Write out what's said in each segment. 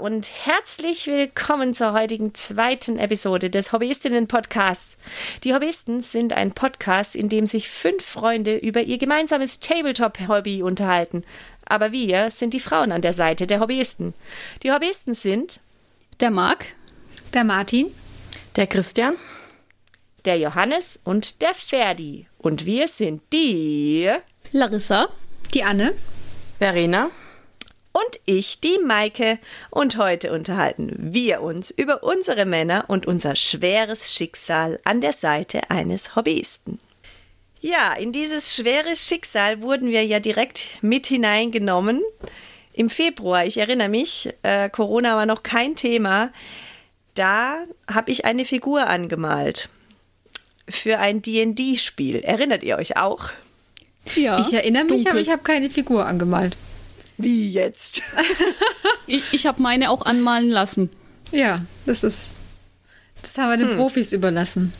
und herzlich willkommen zur heutigen zweiten Episode des Hobbyistinnen-Podcasts. Die Hobbyisten sind ein Podcast, in dem sich fünf Freunde über ihr gemeinsames Tabletop-Hobby unterhalten. Aber wir sind die Frauen an der Seite der Hobbyisten. Die Hobbyisten sind der Marc, der Martin, der Christian, der Johannes und der Ferdi. Und wir sind die Larissa, die Anne, Verena und ich, die Maike. Und heute unterhalten wir uns über unsere Männer und unser schweres Schicksal an der Seite eines Hobbyisten. Ja, in dieses schwere Schicksal wurden wir ja direkt mit hineingenommen. Im Februar, ich erinnere mich, äh, Corona war noch kein Thema. Da habe ich eine Figur angemalt für ein D&D-Spiel. Erinnert ihr euch auch? Ja. Ich erinnere mich, dunkel. aber ich habe keine Figur angemalt. Wie jetzt? ich ich habe meine auch anmalen lassen. Ja, das ist. Das haben wir den hm. Profis überlassen.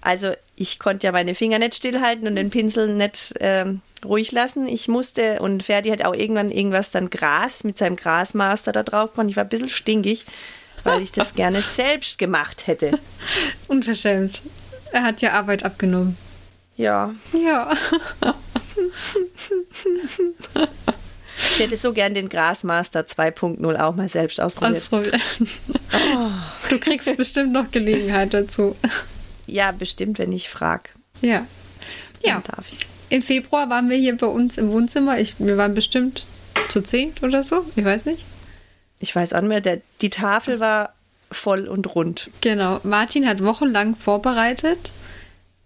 Also ich konnte ja meine Finger nicht stillhalten und den Pinsel nicht ähm, ruhig lassen. Ich musste, und Ferdi hat auch irgendwann irgendwas dann Gras mit seinem Grasmaster da drauf gemacht. Ich war ein bisschen stinkig, weil ich das gerne selbst gemacht hätte. Unverschämt. Er hat ja Arbeit abgenommen. Ja. Ja. Ich hätte so gern den Grasmaster 2.0 auch mal selbst ausprobiert. Ausprobieren. Oh. Du kriegst bestimmt noch Gelegenheit dazu. Ja, bestimmt, wenn ich frage. Ja. Ja. darf ich. Im Februar waren wir hier bei uns im Wohnzimmer. Ich, wir waren bestimmt zu zehn oder so. Ich weiß nicht. Ich weiß auch nicht mehr. Der, die Tafel war voll und rund. Genau. Martin hat wochenlang vorbereitet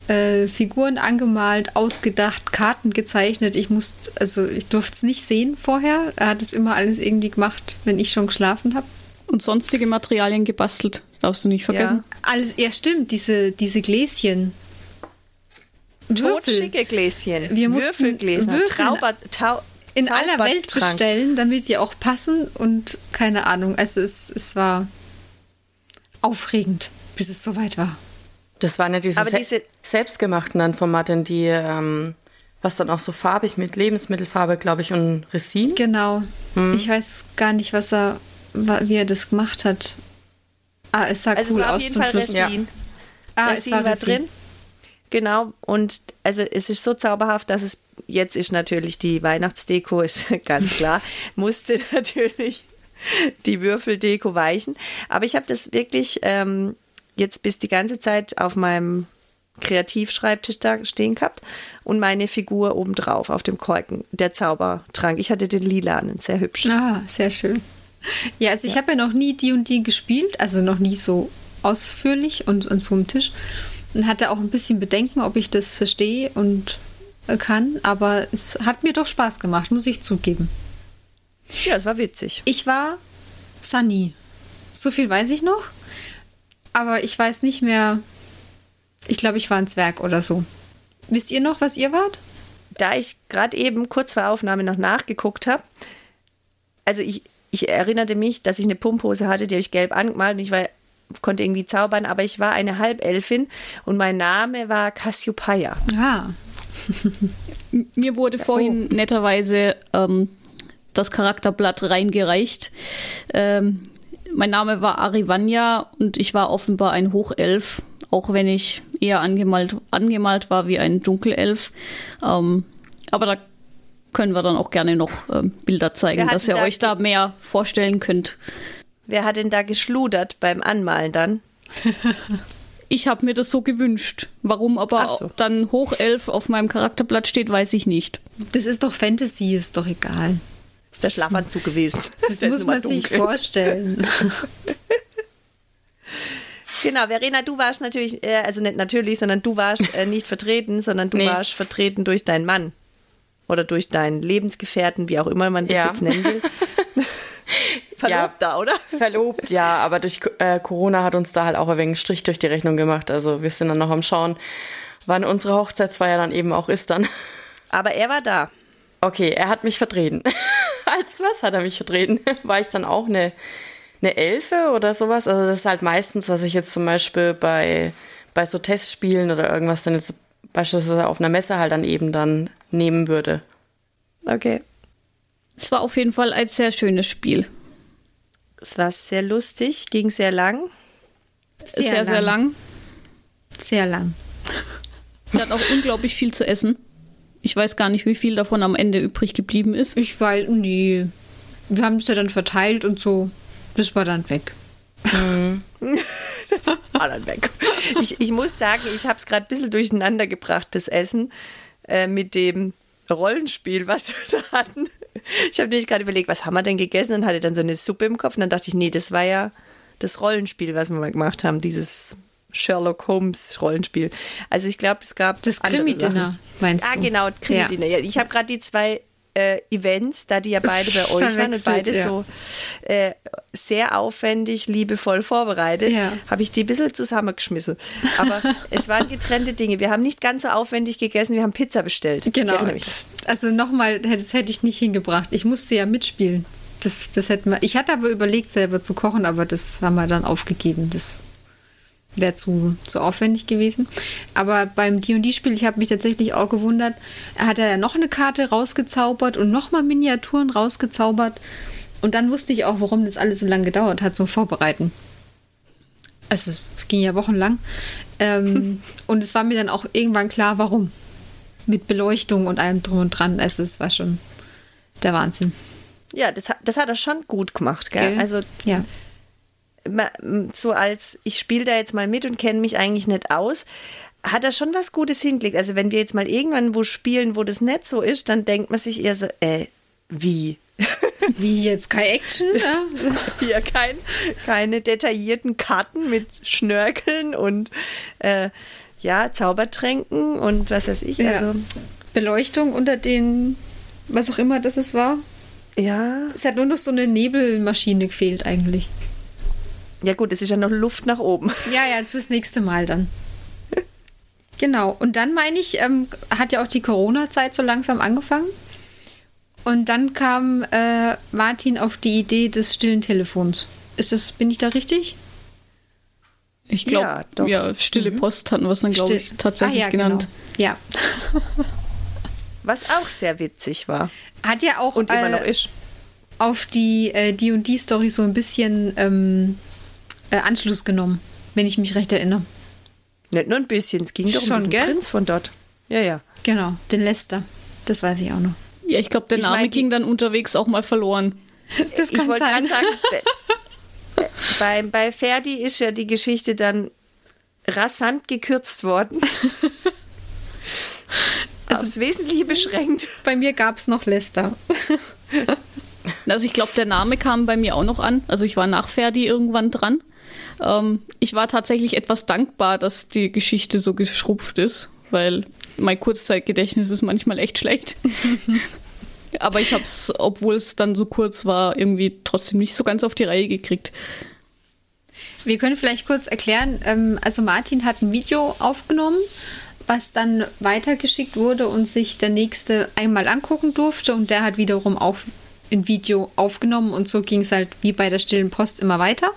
äh, Figuren angemalt, ausgedacht, Karten gezeichnet. Ich musste, also ich durfte es nicht sehen vorher. Er hat es immer alles irgendwie gemacht, wenn ich schon geschlafen habe. Und sonstige Materialien gebastelt, das darfst du nicht vergessen. Ja. Alles, ja stimmt, diese, diese Gläschen. Totschicke Gläschen. Wir mussten Würfelgläser, Würfel Trauber, tau, in aller Welt bestellen, damit sie auch passen und keine Ahnung. Also es, es war aufregend, bis es soweit war. Das waren ja diese, Aber diese selbstgemachten dann von Martin, die, ähm, was dann auch so farbig mit Lebensmittelfarbe, glaube ich, und Resin. Genau. Hm. Ich weiß gar nicht, was er, wie er das gemacht hat. Ah, es sah also cool es war aus auf jeden zum Fall Schluss. Resin. Ja. Ah, Resin es war, war drin. Genau, und also es ist so zauberhaft, dass es jetzt ist natürlich die Weihnachtsdeko, ist ganz klar, musste natürlich die Würfeldeko weichen. Aber ich habe das wirklich ähm, jetzt bis die ganze Zeit auf meinem Kreativschreibtisch da stehen gehabt und meine Figur obendrauf auf dem Korken, der Zaubertrank. Ich hatte den lilanen, sehr hübsch. Ah, sehr schön. Ja, also ich habe ja noch nie die und die gespielt, also noch nie so ausführlich und an so einem Tisch. Und hatte auch ein bisschen Bedenken, ob ich das verstehe und kann, aber es hat mir doch Spaß gemacht, muss ich zugeben. Ja, es war witzig. Ich war Sunny. So viel weiß ich noch aber ich weiß nicht mehr. Ich glaube, ich war ein Zwerg oder so. Wisst ihr noch, was ihr wart? Da ich gerade eben kurz vor Aufnahme noch nachgeguckt habe, also ich, ich erinnerte mich, dass ich eine Pumphose hatte, die habe ich gelb angemalt und ich war, konnte irgendwie zaubern, aber ich war eine Halbelfin und mein Name war Cassiopeia. Ah. Mir wurde vorhin oh. netterweise ähm, das Charakterblatt reingereicht. Ähm, mein Name war Arivanya und ich war offenbar ein Hochelf, auch wenn ich eher angemalt, angemalt war wie ein Dunkelelf. Ähm, aber da können wir dann auch gerne noch ähm, Bilder zeigen, dass ihr da euch da mehr vorstellen könnt. Wer hat denn da geschludert beim Anmalen dann? ich habe mir das so gewünscht. Warum aber so. dann Hochelf auf meinem Charakterblatt steht, weiß ich nicht. Das ist doch Fantasy, ist doch egal ist der Schlafanzug gewesen. Das, muss man dunkel. sich vorstellen. Genau, Verena, du warst natürlich, äh, also nicht natürlich, sondern du warst äh, nicht vertreten, sondern du nee. warst vertreten durch deinen Mann oder durch deinen Lebensgefährten, wie auch immer man das ja. jetzt nennen will. Verlobt ja, oder? Verlobt, ja, aber durch äh, Corona hat uns da halt auch ein wenig Strich durch die Rechnung gemacht. Also wir sind dann noch am Schauen, wann unsere Hochzeitsfeier dann eben auch ist dann. Aber er war da. Okay, er hat mich vertreten. Als was hat er mich vertreten? War ich dann auch eine, eine Elfe oder sowas? Also das ist halt meistens, was ich jetzt zum Beispiel bei, bei so Testspielen oder irgendwas dann jetzt beispielsweise auf einer Messe halt dann eben dann nehmen würde. Okay. Es war auf jeden Fall ein sehr schönes Spiel. Es war sehr lustig, ging sehr lang. Sehr, sehr lang. Sehr lang. Sehr lang. Wir hatten auch unglaublich viel zu essen. Ich weiß gar nicht, wie viel davon am Ende übrig geblieben ist. Ich weiß, nee. Wir haben es ja dann verteilt und so. Das war dann weg. Mhm. das war dann weg. Ich, ich muss sagen, ich habe es gerade ein bisschen durcheinander gebracht, das Essen, äh, mit dem Rollenspiel, was wir da hatten. Ich habe nämlich gerade überlegt, was haben wir denn gegessen und hatte dann so eine Suppe im Kopf und dann dachte ich, nee, das war ja das Rollenspiel, was wir mal gemacht haben, dieses Sherlock Holmes Rollenspiel. Also ich glaube, es gab das Krimi-Dinner, meinst ah, du? Ah, genau, Krimi-Dinner. Ja. Ich habe gerade die zwei äh, Events, da die ja beide bei euch waren und beide ja. so äh, sehr aufwendig, liebevoll vorbereitet, ja. habe ich die ein bisschen zusammengeschmissen. Aber es waren getrennte Dinge. Wir haben nicht ganz so aufwendig gegessen, wir haben Pizza bestellt. Genau. Also nochmal, das hätte ich nicht hingebracht. Ich musste ja mitspielen. Das, das hätten wir, ich hatte aber überlegt, selber zu kochen, aber das haben wir dann aufgegeben. Das wäre zu, zu aufwendig gewesen. Aber beim D&D-Spiel, ich habe mich tatsächlich auch gewundert, er hat ja noch eine Karte rausgezaubert und nochmal Miniaturen rausgezaubert. Und dann wusste ich auch, warum das alles so lange gedauert hat, so Vorbereiten. Also es ging ja wochenlang. Ähm, und es war mir dann auch irgendwann klar, warum. Mit Beleuchtung und allem drum und dran. Also es war schon der Wahnsinn. Ja, das, das hat er schon gut gemacht, gell? gell? Also ja so als ich spiele da jetzt mal mit und kenne mich eigentlich nicht aus, hat er schon was Gutes hingelegt. Also wenn wir jetzt mal irgendwann wo spielen, wo das nicht so ist, dann denkt man sich eher so, äh, wie? Wie jetzt kein Action? Ne? Hier kein, keine detaillierten Karten mit Schnörkeln und äh, ja, Zaubertränken und was weiß ich. Ja. Also Beleuchtung unter den, was auch immer das es war. Ja. Es hat nur noch so eine Nebelmaschine gefehlt eigentlich. Ja gut, es ist ja noch Luft nach oben. Ja, ja, jetzt fürs nächste Mal dann. genau. Und dann meine ich, ähm, hat ja auch die Corona-Zeit so langsam angefangen. Und dann kam äh, Martin auf die Idee des stillen Telefons. Ist das, bin ich da richtig? Ich glaube, ja, ja, stille mhm. Post hatten wir es dann, glaube ich, tatsächlich ah, ja, genannt. Genau. Ja. Was auch sehr witzig war. Hat ja auch und immer noch äh, ist. auf die äh, die Story so ein bisschen ähm, äh, Anschluss genommen, wenn ich mich recht erinnere. Nicht nur ein bisschen, es ging doch Schon, um den Prinz von dort. Ja, ja. Genau, den Lester. Das weiß ich auch noch. Ja, ich glaube, der Name mein, ging dann unterwegs auch mal verloren. Das kann ich sein. Sagen, bei, bei Ferdi ist ja die Geschichte dann rasant gekürzt worden. also aufs Wesentliche beschränkt. Bei mir gab es noch Lester. Also ich glaube, der Name kam bei mir auch noch an. Also ich war nach Ferdi irgendwann dran. Ähm, ich war tatsächlich etwas dankbar, dass die Geschichte so geschrupft ist, weil mein Kurzzeitgedächtnis ist manchmal echt schlecht. Aber ich habe es, obwohl es dann so kurz war, irgendwie trotzdem nicht so ganz auf die Reihe gekriegt. Wir können vielleicht kurz erklären, ähm, also Martin hat ein Video aufgenommen, was dann weitergeschickt wurde und sich der nächste einmal angucken durfte und der hat wiederum auch ein Video aufgenommen und so ging es halt wie bei der stillen Post immer weiter.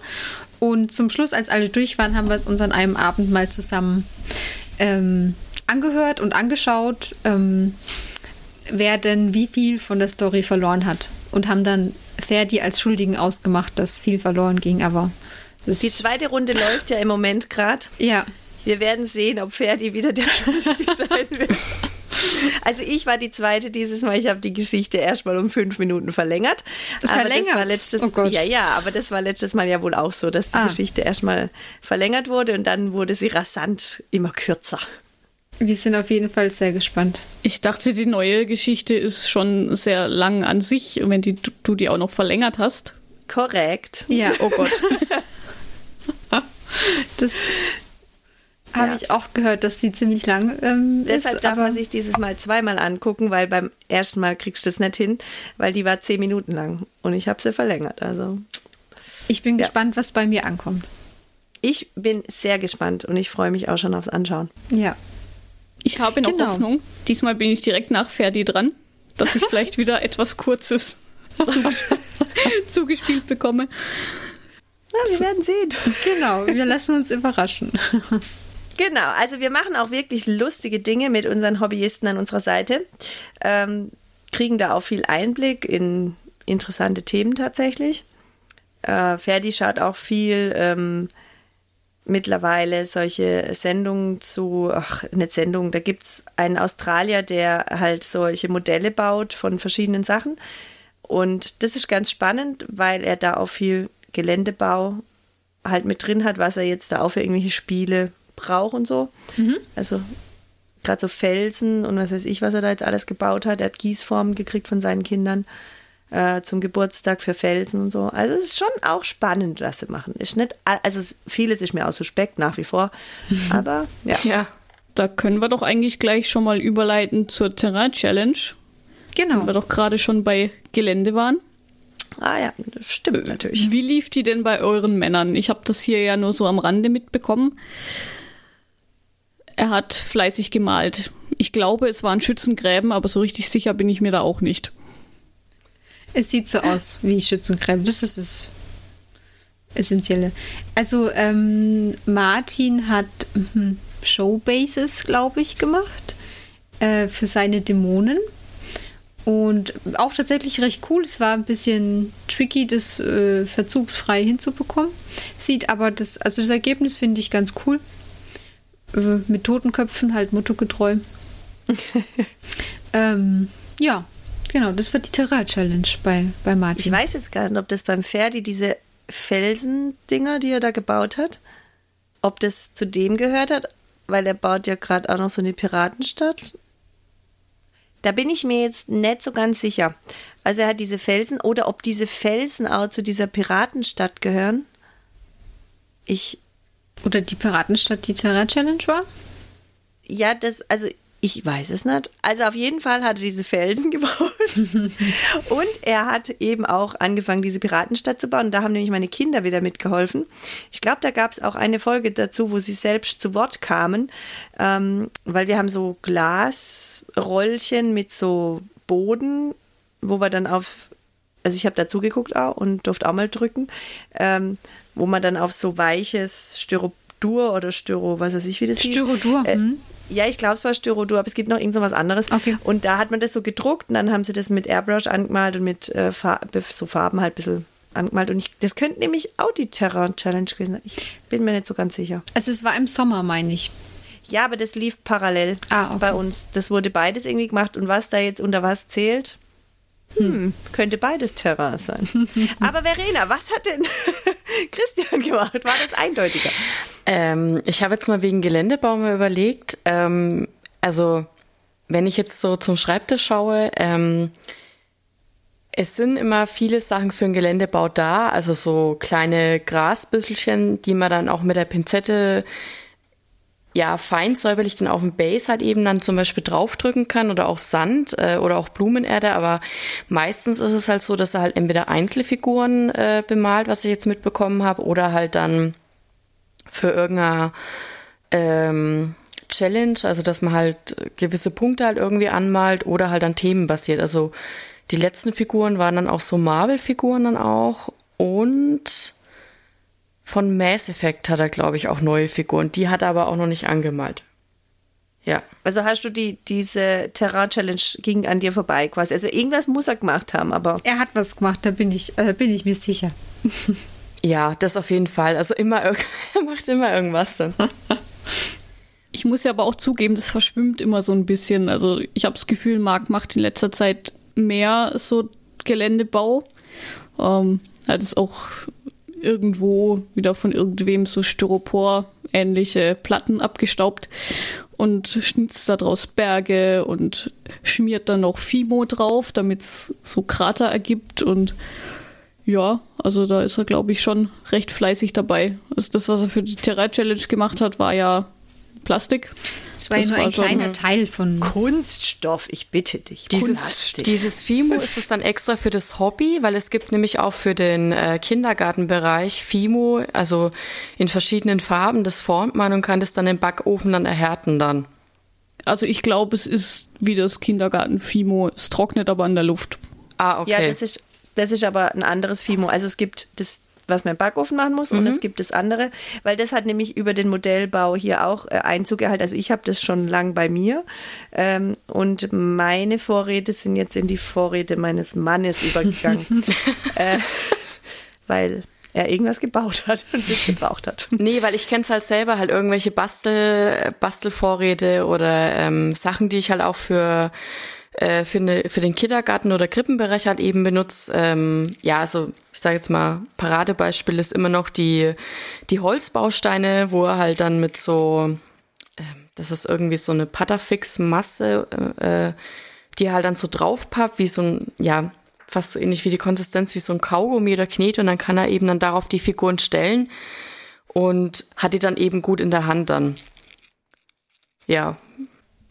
Und zum Schluss, als alle durch waren, haben wir es uns an einem Abend mal zusammen ähm, angehört und angeschaut, ähm, wer denn wie viel von der Story verloren hat. Und haben dann Ferdi als Schuldigen ausgemacht, dass viel verloren ging, aber. Die zweite Runde läuft ja im Moment gerade. Ja. Wir werden sehen, ob Ferdi wieder der Schuldige sein wird. Also ich war die zweite dieses Mal. Ich habe die Geschichte erstmal um fünf Minuten verlängert. Verlängert? Aber das war letztes, oh ja, ja, aber das war letztes Mal ja wohl auch so, dass die ah. Geschichte erstmal verlängert wurde und dann wurde sie rasant immer kürzer. Wir sind auf jeden Fall sehr gespannt. Ich dachte, die neue Geschichte ist schon sehr lang an sich, wenn die, du die auch noch verlängert hast. Korrekt. Ja. Oh Gott. das habe ja. ich auch gehört, dass die ziemlich lang ähm, Deshalb ist, darf man sich dieses Mal zweimal angucken, weil beim ersten Mal kriegst du das nicht hin, weil die war zehn Minuten lang und ich habe sie verlängert. Also ich bin ja. gespannt, was bei mir ankommt. Ich bin sehr gespannt und ich freue mich auch schon aufs Anschauen. Ja. Ich habe noch genau. Hoffnung. Diesmal bin ich direkt nach Ferdi dran, dass ich vielleicht wieder etwas Kurzes zugespielt bekomme. Na, wir werden sehen. Genau, wir lassen uns überraschen. Genau, also wir machen auch wirklich lustige Dinge mit unseren Hobbyisten an unserer Seite. Ähm, kriegen da auch viel Einblick in interessante Themen tatsächlich. Äh, Ferdi schaut auch viel ähm, mittlerweile solche Sendungen zu, ach, nicht Sendungen, da gibt es einen Australier, der halt solche Modelle baut von verschiedenen Sachen. Und das ist ganz spannend, weil er da auch viel Geländebau halt mit drin hat, was er jetzt da auch für irgendwelche Spiele braucht und so. Mhm. Also gerade so Felsen und was weiß ich, was er da jetzt alles gebaut hat. Er hat Gießformen gekriegt von seinen Kindern äh, zum Geburtstag für Felsen und so. Also es ist schon auch spannend, was sie machen. Ist nicht, also vieles ist mir auch suspekt nach wie vor, mhm. aber ja. Ja, da können wir doch eigentlich gleich schon mal überleiten zur Terrain Challenge. Genau. Wenn wir doch gerade schon bei Gelände waren. Ah ja, das stimmt natürlich. Wie lief die denn bei euren Männern? Ich habe das hier ja nur so am Rande mitbekommen. Er hat fleißig gemalt. Ich glaube, es waren Schützengräben, aber so richtig sicher bin ich mir da auch nicht. Es sieht so aus wie Schützengräben. Das ist das Essentielle. Also ähm, Martin hat hm, Showbases, glaube ich, gemacht äh, für seine Dämonen. Und auch tatsächlich recht cool. Es war ein bisschen tricky, das äh, verzugsfrei hinzubekommen. Sieht aber das, also das Ergebnis finde ich ganz cool. Äh, mit Totenköpfen, halt mottogetreu. ähm, ja, genau, das war die Terrain-Challenge bei, bei Martin. Ich weiß jetzt gar nicht, ob das beim Ferdi diese Felsendinger, die er da gebaut hat, ob das zu dem gehört hat, weil er baut ja gerade auch noch so eine Piratenstadt da bin ich mir jetzt nicht so ganz sicher. Also er hat diese Felsen oder ob diese Felsen auch zu dieser Piratenstadt gehören. Ich. Oder die Piratenstadt die Terra Challenge war? Ja, das, also ich weiß es nicht. Also auf jeden Fall hat er diese Felsen gebaut. und er hat eben auch angefangen, diese Piratenstadt zu bauen. Und da haben nämlich meine Kinder wieder mitgeholfen. Ich glaube, da gab es auch eine Folge dazu, wo sie selbst zu Wort kamen, ähm, weil wir haben so Glasrollchen mit so Boden, wo wir dann auf, also ich habe dazu geguckt auch und durfte auch mal drücken, ähm, wo man dann auf so weiches Styrodur oder Styro, was weiß ich, wie das Styrodur, hieß. Styrodur, äh, hm. Ja, ich glaube, es war Styrodur, aber es gibt noch irgend so was anderes. Okay. Und da hat man das so gedruckt und dann haben sie das mit Airbrush angemalt und mit äh, so Farben halt ein bisschen angemalt. Und ich, das könnte nämlich auch die Terrain Challenge gewesen sein. Ich bin mir nicht so ganz sicher. Also es war im Sommer, meine ich. Ja, aber das lief parallel ah, okay. bei uns. Das wurde beides irgendwie gemacht. Und was da jetzt unter was zählt, hm, könnte beides Terrain sein. Aber Verena, was hat denn Christian gemacht? War das eindeutiger? Ähm, ich habe jetzt mal wegen Geländebau mal überlegt. Ähm, also, wenn ich jetzt so zum Schreibtisch schaue, ähm, es sind immer viele Sachen für einen Geländebau da, also so kleine Grasbüsselchen, die man dann auch mit der Pinzette ja, fein säuberlich dann auf dem Base halt eben dann zum Beispiel draufdrücken kann oder auch Sand äh, oder auch Blumenerde, aber meistens ist es halt so, dass er halt entweder Einzelfiguren äh, bemalt, was ich jetzt mitbekommen habe, oder halt dann für irgendeine ähm, Challenge, also dass man halt gewisse Punkte halt irgendwie anmalt oder halt an Themen basiert. Also die letzten Figuren waren dann auch so Marvel-Figuren dann auch und von Mass Effect hat er, glaube ich, auch neue Figuren. Die hat er aber auch noch nicht angemalt. Ja. Also hast du die, diese Terrain-Challenge ging an dir vorbei quasi. Also irgendwas muss er gemacht haben, aber. Er hat was gemacht, da bin ich, äh, bin ich mir sicher. ja, das auf jeden Fall. Also immer, er macht immer irgendwas dann. Ich muss ja aber auch zugeben, das verschwimmt immer so ein bisschen. Also ich habe das Gefühl, Marc macht in letzter Zeit mehr so Geländebau. Ähm, hat es auch irgendwo wieder von irgendwem so Styropor-ähnliche Platten abgestaubt und schnitzt daraus Berge und schmiert dann noch Fimo drauf, damit es so Krater ergibt und ja, also da ist er, glaube ich, schon recht fleißig dabei. Also das, was er für die Terra Challenge gemacht hat, war ja Plastik. Das war ja nur ein kleiner Teil von Kunststoff, ich bitte dich. Dieses, dieses Fimo ist es dann extra für das Hobby, weil es gibt nämlich auch für den äh, Kindergartenbereich Fimo, also in verschiedenen Farben. Das formt man und kann das dann im Backofen dann erhärten dann. Also ich glaube, es ist wie das Kindergarten Fimo. Es trocknet aber in der Luft. Ah, okay. Ja, das ist, das ist aber ein anderes Fimo. Also es gibt das was man im Backofen machen muss. Mhm. Und es gibt das andere, weil das hat nämlich über den Modellbau hier auch äh, Einzug erhalten. Also ich habe das schon lang bei mir. Ähm, und meine Vorräte sind jetzt in die Vorräte meines Mannes übergegangen. äh, weil er irgendwas gebaut hat und das gebraucht hat. Nee, weil ich kenne es halt selber, halt irgendwelche Bastel, Bastelvorräte oder ähm, Sachen, die ich halt auch für äh, für, ne, für den Kindergarten oder Krippenbereich halt eben benutzt. Ähm, ja, also ich sage jetzt mal, Paradebeispiel ist immer noch die, die Holzbausteine, wo er halt dann mit so, äh, das ist irgendwie so eine Patterfix-Masse, äh, äh, die er halt dann so draufpappt, wie so ein, ja, fast so ähnlich wie die Konsistenz wie so ein Kaugummi oder Knet und dann kann er eben dann darauf die Figuren stellen und hat die dann eben gut in der Hand dann. Ja,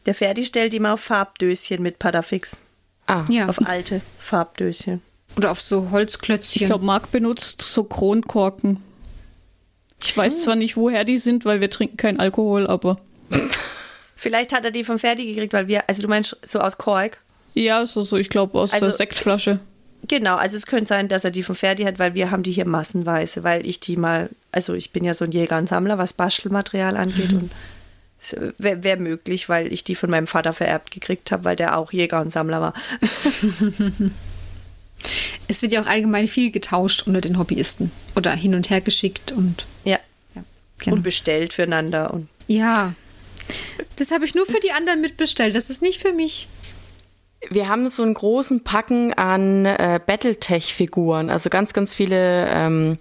der Ferdi stellt immer auf Farbdöschen mit Padafix. Ah, ja. Auf alte Farbdöschen. Oder auf so Holzklötzchen. Ich glaube, Marc benutzt so Kronkorken. Ich weiß hm. zwar nicht, woher die sind, weil wir trinken keinen Alkohol, aber. Vielleicht hat er die vom Ferdi gekriegt, weil wir, also du meinst so aus Kork? Ja, so, so, ich glaube aus also, der Sektflasche. Genau, also es könnte sein, dass er die vom Ferdi hat, weil wir haben die hier massenweise, weil ich die mal, also ich bin ja so ein Jäger und Sammler, was Bastelmaterial angeht mhm. und Wäre wär möglich, weil ich die von meinem Vater vererbt gekriegt habe, weil der auch Jäger und Sammler war. es wird ja auch allgemein viel getauscht unter den Hobbyisten oder hin und her geschickt und ja, ja genau. und bestellt füreinander und ja. Das habe ich nur für die anderen mitbestellt. Das ist nicht für mich. Wir haben so einen großen Packen an äh, Battletech-Figuren, also ganz, ganz viele ähm,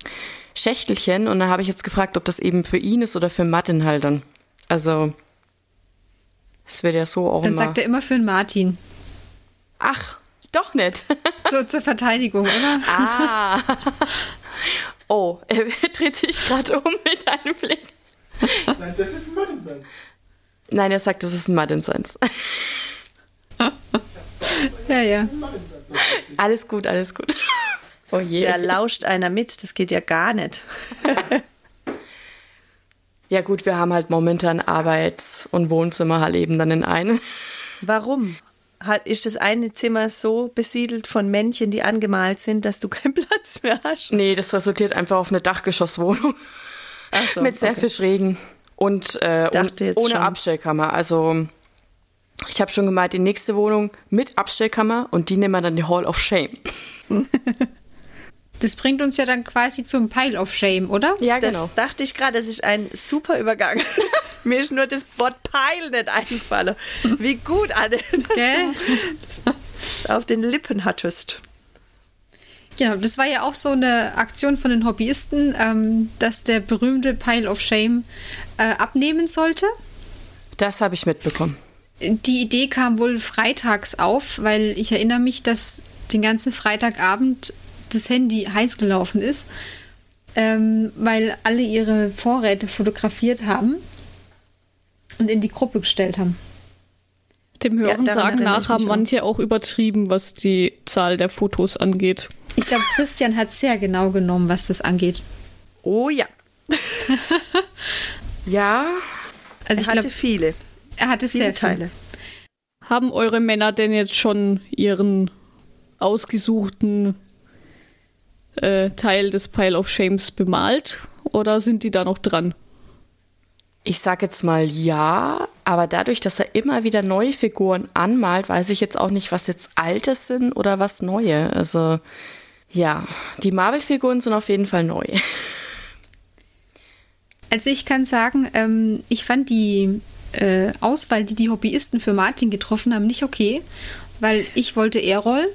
Schächtelchen. Und da habe ich jetzt gefragt, ob das eben für ihn ist oder für Martin halt dann. Also, es wird ja so auch Dann immer. sagt er immer für den Martin. Ach, doch nicht. So, zur Verteidigung, oder? Ah. Oh, er dreht sich gerade um mit einem Blick. Nein, das ist ein Martin Seins. Nein, er sagt, das ist ein Martin Seins. ja, ja. Alles gut, alles gut. Oh je. Da lauscht einer mit, das geht ja gar nicht. Ja gut, wir haben halt momentan Arbeits- und Wohnzimmer halt eben dann in einem. Warum? Ist das eine Zimmer so besiedelt von Männchen, die angemalt sind, dass du keinen Platz mehr hast? Nee, das resultiert einfach auf eine Dachgeschosswohnung. Ach so, Mit sehr okay. viel Schrägen. Und, äh, ohne schon. Abstellkammer. Also ich habe schon gemeint, die nächste Wohnung mit Abstellkammer und die nehmen wir dann die Hall of Shame. Das bringt uns ja dann quasi zum Pile of Shame, oder? Ja, genau. Das dachte ich gerade, das ist ein super Übergang. Mir ist nur das Wort Pile nicht eingefallen. Wie gut, Anne, dass Gell? du das auf den Lippen hattest. Genau, das war ja auch so eine Aktion von den Hobbyisten, ähm, dass der berühmte Pile of Shame äh, abnehmen sollte. Das habe ich mitbekommen. Die Idee kam wohl freitags auf, weil ich erinnere mich, dass den ganzen Freitagabend das Handy heiß gelaufen ist, ähm, weil alle ihre Vorräte fotografiert haben und in die Gruppe gestellt haben. Dem Hören ja, sagen nach haben manche auch übertrieben, was die Zahl der Fotos angeht. Ich glaube, Christian hat sehr genau genommen, was das angeht. Oh ja. ja. Also er hatte glaub, viele. Er hatte viele sehr Teile. Haben eure Männer denn jetzt schon ihren ausgesuchten äh, Teil des Pile of Shames bemalt oder sind die da noch dran? Ich sag jetzt mal ja, aber dadurch, dass er immer wieder neue Figuren anmalt, weiß ich jetzt auch nicht, was jetzt alte sind oder was neue. Also ja, die Marvel-Figuren sind auf jeden Fall neu. Also ich kann sagen, ähm, ich fand die äh, Auswahl, die die Hobbyisten für Martin getroffen haben, nicht okay, weil ich wollte Errol,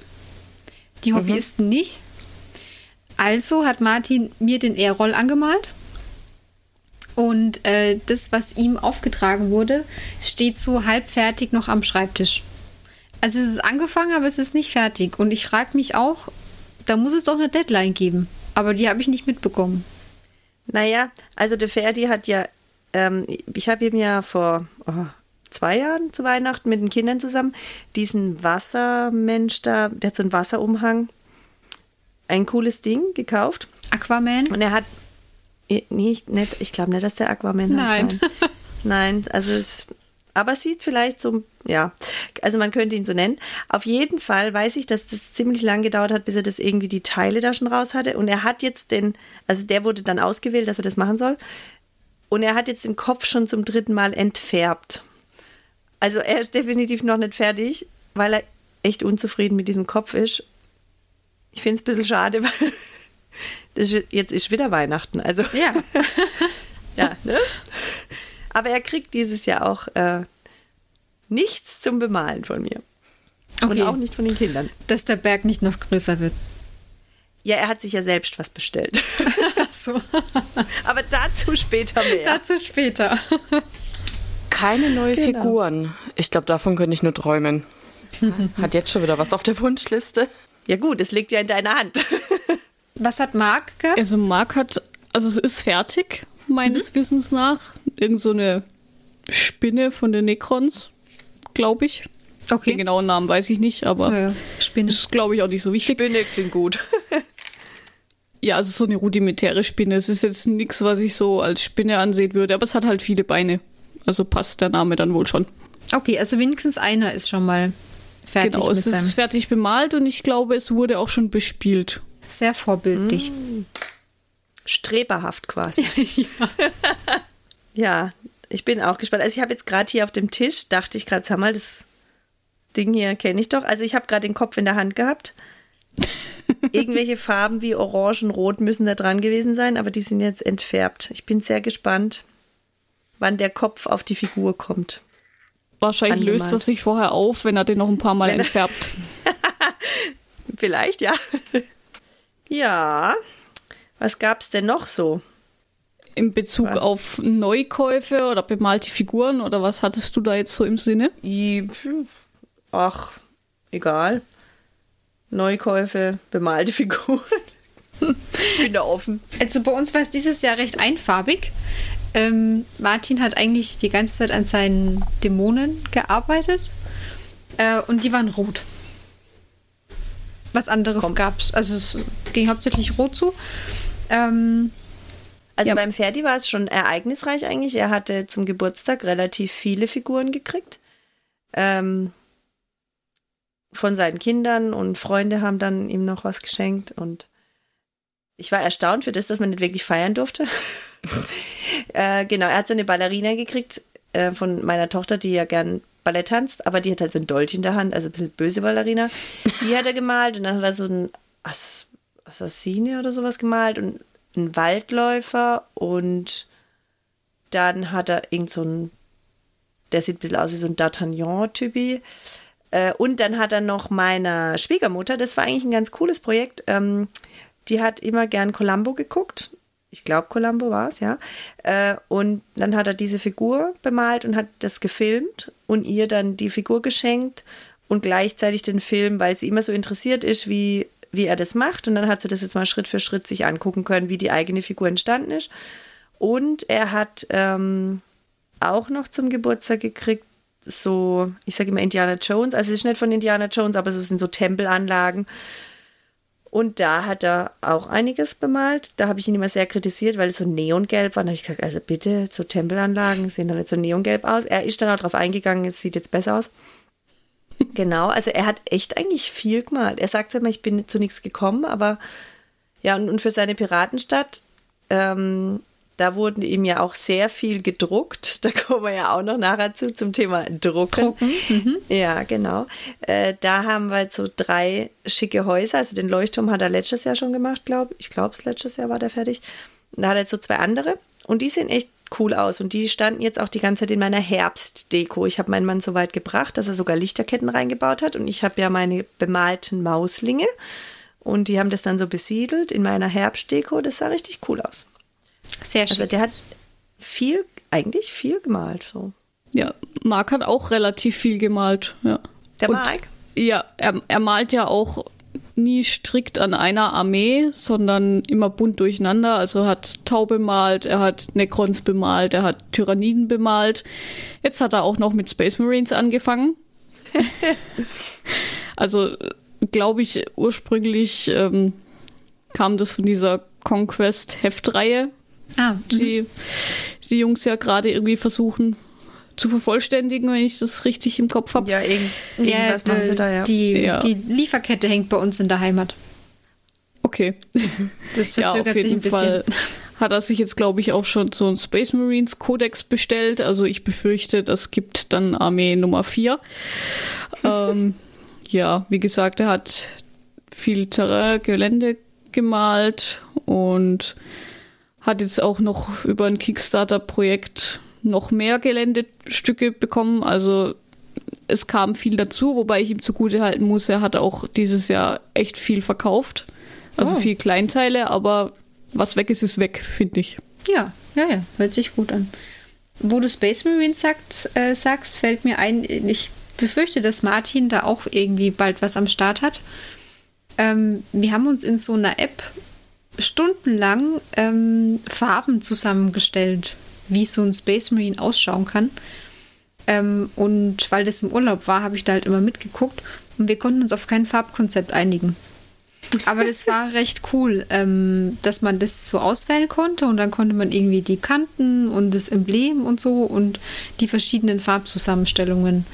die mhm. Hobbyisten mhm. nicht. Also hat Martin mir den Airroll angemalt. Und äh, das, was ihm aufgetragen wurde, steht so halbfertig noch am Schreibtisch. Also es ist angefangen, aber es ist nicht fertig. Und ich frage mich auch, da muss es doch eine Deadline geben. Aber die habe ich nicht mitbekommen. Naja, also der Ferdi hat ja, ähm, ich habe ihm ja vor oh, zwei Jahren zu Weihnachten mit den Kindern zusammen diesen Wassermensch da, der hat so einen Wasserumhang ein cooles Ding gekauft. Aquaman? Und er hat. Nicht, nicht, ich glaube nicht, dass der Aquaman Nein. heißt. Nein. Nein, also es. Aber sieht vielleicht so, ja, also man könnte ihn so nennen. Auf jeden Fall weiß ich, dass das ziemlich lang gedauert hat, bis er das irgendwie die Teile da schon raus hatte. Und er hat jetzt den, also der wurde dann ausgewählt, dass er das machen soll. Und er hat jetzt den Kopf schon zum dritten Mal entfärbt. Also er ist definitiv noch nicht fertig, weil er echt unzufrieden mit diesem Kopf ist. Ich finde es ein bisschen schade, weil ist, jetzt ist wieder Weihnachten, also Ja. ja, ne? Aber er kriegt dieses Jahr auch äh, nichts zum Bemalen von mir. Und Okay. auch nicht von den Kindern. Dass der Berg nicht noch größer wird. Ja, er hat sich ja selbst was bestellt. Ach so. Aber dazu später mehr. Dazu später. Keine neue Genau. Figuren. Ich glaube, davon könnte ich nur träumen. Hat jetzt schon wieder was auf der Wunschliste. Ja gut, es liegt ja in deiner Hand. Was hat Marc gehabt? Also Marc hat, also es ist fertig, meines Wissens nach. Irgend so eine Spinne von den Necrons, glaube ich. Den Okay. genauen Namen weiß ich nicht, aber Ja, ja. Spinne. ist, glaube ich, auch nicht so wichtig. Spinne klingt gut. Ja, also so eine rudimentäre Spinne. Es ist jetzt nichts, was ich so als Spinne ansehen würde, aber es hat halt viele Beine. Also passt der Name dann wohl schon. Okay, also wenigstens einer ist schon mal fertig genau, mit es ist fertig bemalt und ich glaube, es wurde auch schon bespielt. Sehr vorbildlich. Streberhaft quasi. ja. ich bin auch gespannt. Also ich habe jetzt gerade hier auf dem Tisch, dachte ich gerade, sag mal, das Ding hier kenne ich doch. Also ich habe gerade den Kopf in der Hand gehabt. Irgendwelche Farben wie Orange und Rot müssen da dran gewesen sein, aber die sind jetzt entfärbt. Ich bin sehr gespannt, wann der Kopf auf die Figur kommt. Wahrscheinlich löst Angemalt. das sich vorher auf, wenn er den noch ein paar Mal Wenn entfärbt. Vielleicht, ja. ja. Was gab's denn noch so? In Bezug Was? auf Neukäufe oder bemalte Figuren oder was hattest du da jetzt so im Sinne? Ach, egal. Neukäufe, bemalte Figuren. Ich bin da offen. Also bei uns war es dieses Jahr recht einfarbig. Ähm, Martin hat eigentlich die ganze Zeit an seinen Dämonen gearbeitet äh, und die waren rot. Was anderes Komm. gab's. Also es ging hauptsächlich rot zu. Ähm, Also Ja. beim Ferdi war es schon ereignisreich eigentlich. Er hatte zum Geburtstag relativ viele Figuren gekriegt. Ähm, von seinen Kindern und Freunde haben dann ihm noch was geschenkt und ich war erstaunt für das, dass man nicht wirklich feiern durfte. äh, genau, er hat so eine Ballerina gekriegt äh, von meiner Tochter, die ja gern Ballett tanzt, aber die hat halt so ein Dolch in der Hand, also ein bisschen böse Ballerina. Die hat er gemalt und dann hat er so ein Ass Assassine oder sowas gemalt und einen Waldläufer und dann hat er irgend so ein, der sieht ein bisschen aus wie so ein D'Artagnan-Typi. Äh, und dann hat er noch meiner Schwiegermutter, das war eigentlich ein ganz cooles Projekt, ähm, die hat immer gern Columbo geguckt. Ich glaube, Columbo war es, ja. Äh, und dann hat er diese Figur bemalt und hat das gefilmt und ihr dann die Figur geschenkt und gleichzeitig den Film, weil sie immer so interessiert ist, wie, wie er das macht. Und dann hat sie das jetzt mal Schritt für Schritt sich angucken können, wie die eigene Figur entstanden ist. Und er hat ähm, auch noch zum Geburtstag gekriegt, so, ich sage immer Indiana Jones, also es ist nicht von Indiana Jones, aber es sind so Tempelanlagen. Und da hat er auch einiges bemalt. Da habe ich ihn immer sehr kritisiert, weil es so neongelb war. Da habe ich gesagt, also bitte, so Tempelanlagen sehen doch nicht so neongelb aus. Er ist dann auch darauf eingegangen, es sieht jetzt besser aus. Genau, also er hat echt eigentlich viel gemalt. Er sagt immer, ich bin zu nichts gekommen, aber ja, und, und für seine Piratenstadt, ähm, da wurden ihm ja auch sehr viel gedruckt. Da kommen wir ja auch noch nachher zu, zum Thema Drucken. Drucken, Ja, genau. Äh, da haben wir jetzt so drei schicke Häuser. Also den Leuchtturm hat er letztes Jahr schon gemacht, glaube ich. Ich glaube, letztes Jahr war der fertig. Und da hat er jetzt so zwei andere. Und die sehen echt cool aus. Und die standen jetzt auch die ganze Zeit in meiner Herbstdeko. Ich habe meinen Mann so weit gebracht, dass er sogar Lichterketten reingebaut hat. Und ich habe ja meine bemalten Mauslinge. Und die haben das dann so besiedelt in meiner Herbstdeko. Das sah richtig cool aus. Sehr schön. Also der hat viel, eigentlich viel gemalt. So. Ja, Marc hat auch relativ viel gemalt. Ja. Der Und- Mike? Ja, er, er malt ja auch nie strikt an einer Armee, sondern immer bunt durcheinander. Also er hat Tau bemalt, er hat Necrons bemalt, er hat Tyranniden bemalt. Jetzt hat er auch noch mit Space Marines angefangen. also glaube ich, ursprünglich ähm, kam das von dieser Conquest-Heftreihe, ah, die die Jungs ja gerade irgendwie versuchen zu vervollständigen, wenn ich das richtig im Kopf habe. Ja, irgend, ja, irgendwas machen sie da, ja. Die, Ja. die Lieferkette hängt bei uns in der Heimat. Okay. Das Ja, verzögert auf sich jeden ein bisschen. Fall hat er sich jetzt, glaube ich, auch schon so einen Space Marines Codex bestellt. Also ich befürchte, das gibt dann Armee Nummer 4. ähm, ja, wie gesagt, er hat viel Terrain, Gelände gemalt und hat jetzt auch noch über ein Kickstarter-Projekt noch mehr Geländestücke bekommen. Also es kam viel dazu, wobei ich ihm zugute halten muss, er hat auch dieses Jahr echt viel verkauft. Also Oh. viel Kleinteile, aber was weg ist, ist weg, finde ich. Ja, ja, ja, hört sich gut an. Wo du Space Marines sagt, äh, sagst, fällt mir ein, ich befürchte, dass Martin da auch irgendwie bald was am Start hat. Ähm, wir haben uns in so einer App stundenlang ähm, Farben zusammengestellt, wie so ein Space Marine ausschauen kann. Ähm, und weil das im Urlaub war, habe ich da halt immer mitgeguckt und wir konnten uns auf kein Farbkonzept einigen. Aber das war recht cool, ähm, dass man das so auswählen konnte und dann konnte man irgendwie die Kanten und das Emblem und so und die verschiedenen Farbzusammenstellungen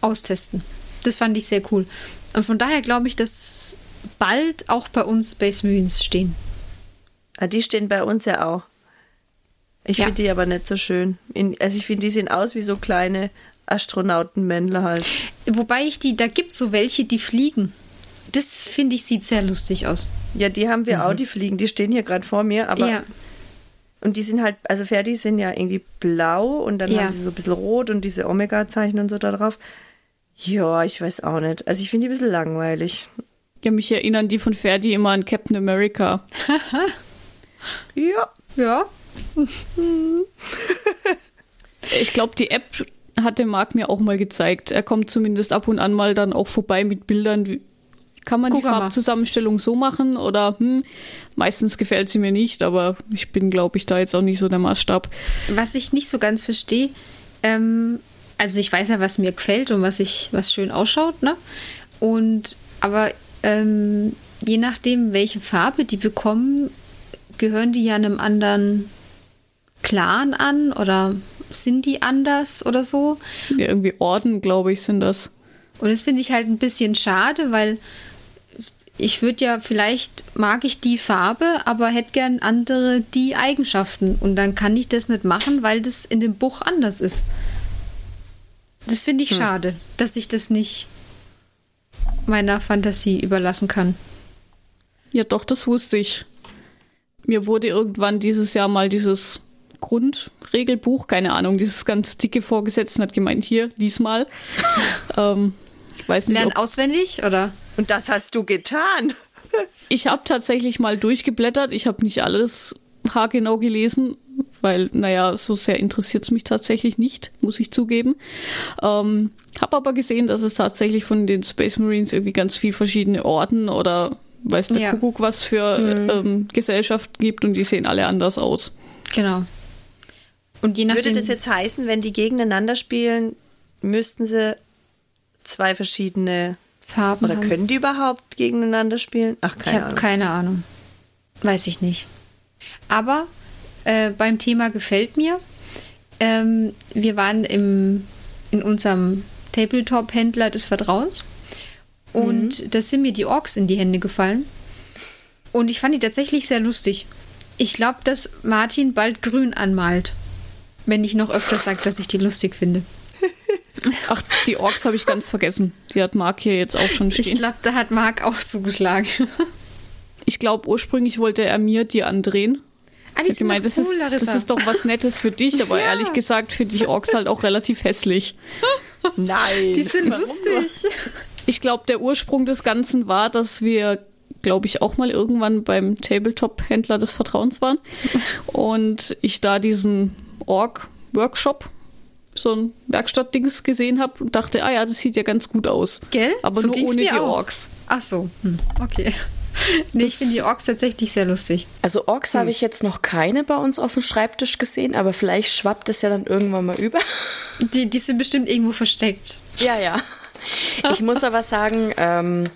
austesten. Das fand ich sehr cool. Und von daher glaube ich, dass bald auch bei uns Space Marines stehen. Ah, die stehen bei uns ja auch. Ich Ja. finde die aber nicht so schön. In, also ich finde, die sehen aus wie so kleine Astronautenmännle halt. Wobei ich die, da gibt so welche, die fliegen. Das finde ich, sieht sehr lustig aus. Ja, die haben wir auch, die fliegen. Die stehen hier gerade vor mir, aber ja, und die sind halt, also Ferdi sind ja irgendwie blau und dann Ja. haben sie so ein bisschen rot und diese Omega-Zeichen und so da drauf. Ja, ich weiß auch nicht. Also ich finde die ein bisschen langweilig. Ja, mich erinnern die von Ferdi immer an Captain America. Ja. ja, Ich glaube, die App hatte Marc mir auch mal gezeigt. Er kommt zumindest ab und an mal dann auch vorbei mit Bildern. Kann man Guck die. Farbzusammenstellung so machen oder hm, meistens gefällt sie mir nicht, aber ich bin, glaube ich, da jetzt auch nicht so der Maßstab. Was ich nicht so ganz verstehe, ähm, also ich weiß ja, was mir gefällt und was ich, was schön ausschaut, ne? Und aber ähm, je nachdem, welche Farbe die bekommen, gehören die ja einem anderen Clan an oder sind die anders oder so? Ja, irgendwie Orden, glaube ich, sind das. Und das finde ich halt ein bisschen schade, weil ich würde ja, vielleicht mag ich die Farbe, aber hätte gern andere die Eigenschaften. Und dann kann ich das nicht machen, weil das in dem Buch anders ist. Das finde ich schade, dass ich das nicht meiner Fantasie überlassen kann. Ja, doch, das wusste ich. Mir wurde irgendwann dieses Jahr mal dieses Grundregelbuch, keine Ahnung, dieses ganz dicke vorgesetzt und hat gemeint, hier, lies mal. ähm, weiß nicht, Lernen ob, auswendig oder? Und das hast du getan. ich habe tatsächlich mal durchgeblättert. Ich habe nicht alles haargenau gelesen, weil, naja, so sehr interessiert es mich tatsächlich nicht, muss ich zugeben. Ähm, habe aber gesehen, dass es tatsächlich von den Space Marines irgendwie ganz viel verschiedene Orden oder weiß der Ja. Kuckuck was für ähm, Gesellschaften gibt und die sehen alle anders aus. Genau. Und je nachdem. Würde das jetzt heißen, wenn die gegeneinander spielen, müssten sie zwei verschiedene Farben oder haben? können die überhaupt gegeneinander spielen? Ach, Ich keine habe Ahnung. keine Ahnung. Weiß ich nicht. Aber äh, beim Thema gefällt mir. Ähm, wir waren im, in unserem Tabletop-Händler des Vertrauens und da sind mir die Orks in die Hände gefallen. Und ich fand die tatsächlich sehr lustig. Ich glaube, dass Martin bald grün anmalt. Wenn ich noch öfter sage, dass ich die lustig finde. Ach, die Orks habe ich ganz vergessen. Die hat Mark hier jetzt auch schon Ich stehen. glaube, da hat Marc auch zugeschlagen. Ich glaube, ursprünglich wollte er mir die andrehen. Ah, die Ich sind gemeint, das, cool, ist, Larissa. das ist doch was Nettes für dich, aber ehrlich gesagt finde ich Orks halt auch relativ hässlich. Nein. die sind Warum? lustig. Ich glaube, der Ursprung des Ganzen war, dass wir, glaube ich, auch mal irgendwann beim Tabletop-Händler des Vertrauens waren und ich da diesen Org-Workshop, so ein Werkstattdings gesehen habe und dachte, ah ja, das sieht ja ganz gut aus. Gell? Aber So nur ohne mir die auch. Orks. Ach so, hm, okay. Nee, ich finde die Orks tatsächlich sehr lustig. Also Orks habe ich jetzt noch keine bei uns auf dem Schreibtisch gesehen, aber vielleicht schwappt es ja dann irgendwann mal über. Die, die sind bestimmt irgendwo versteckt. Ja, ja. Ich muss aber sagen, ähm,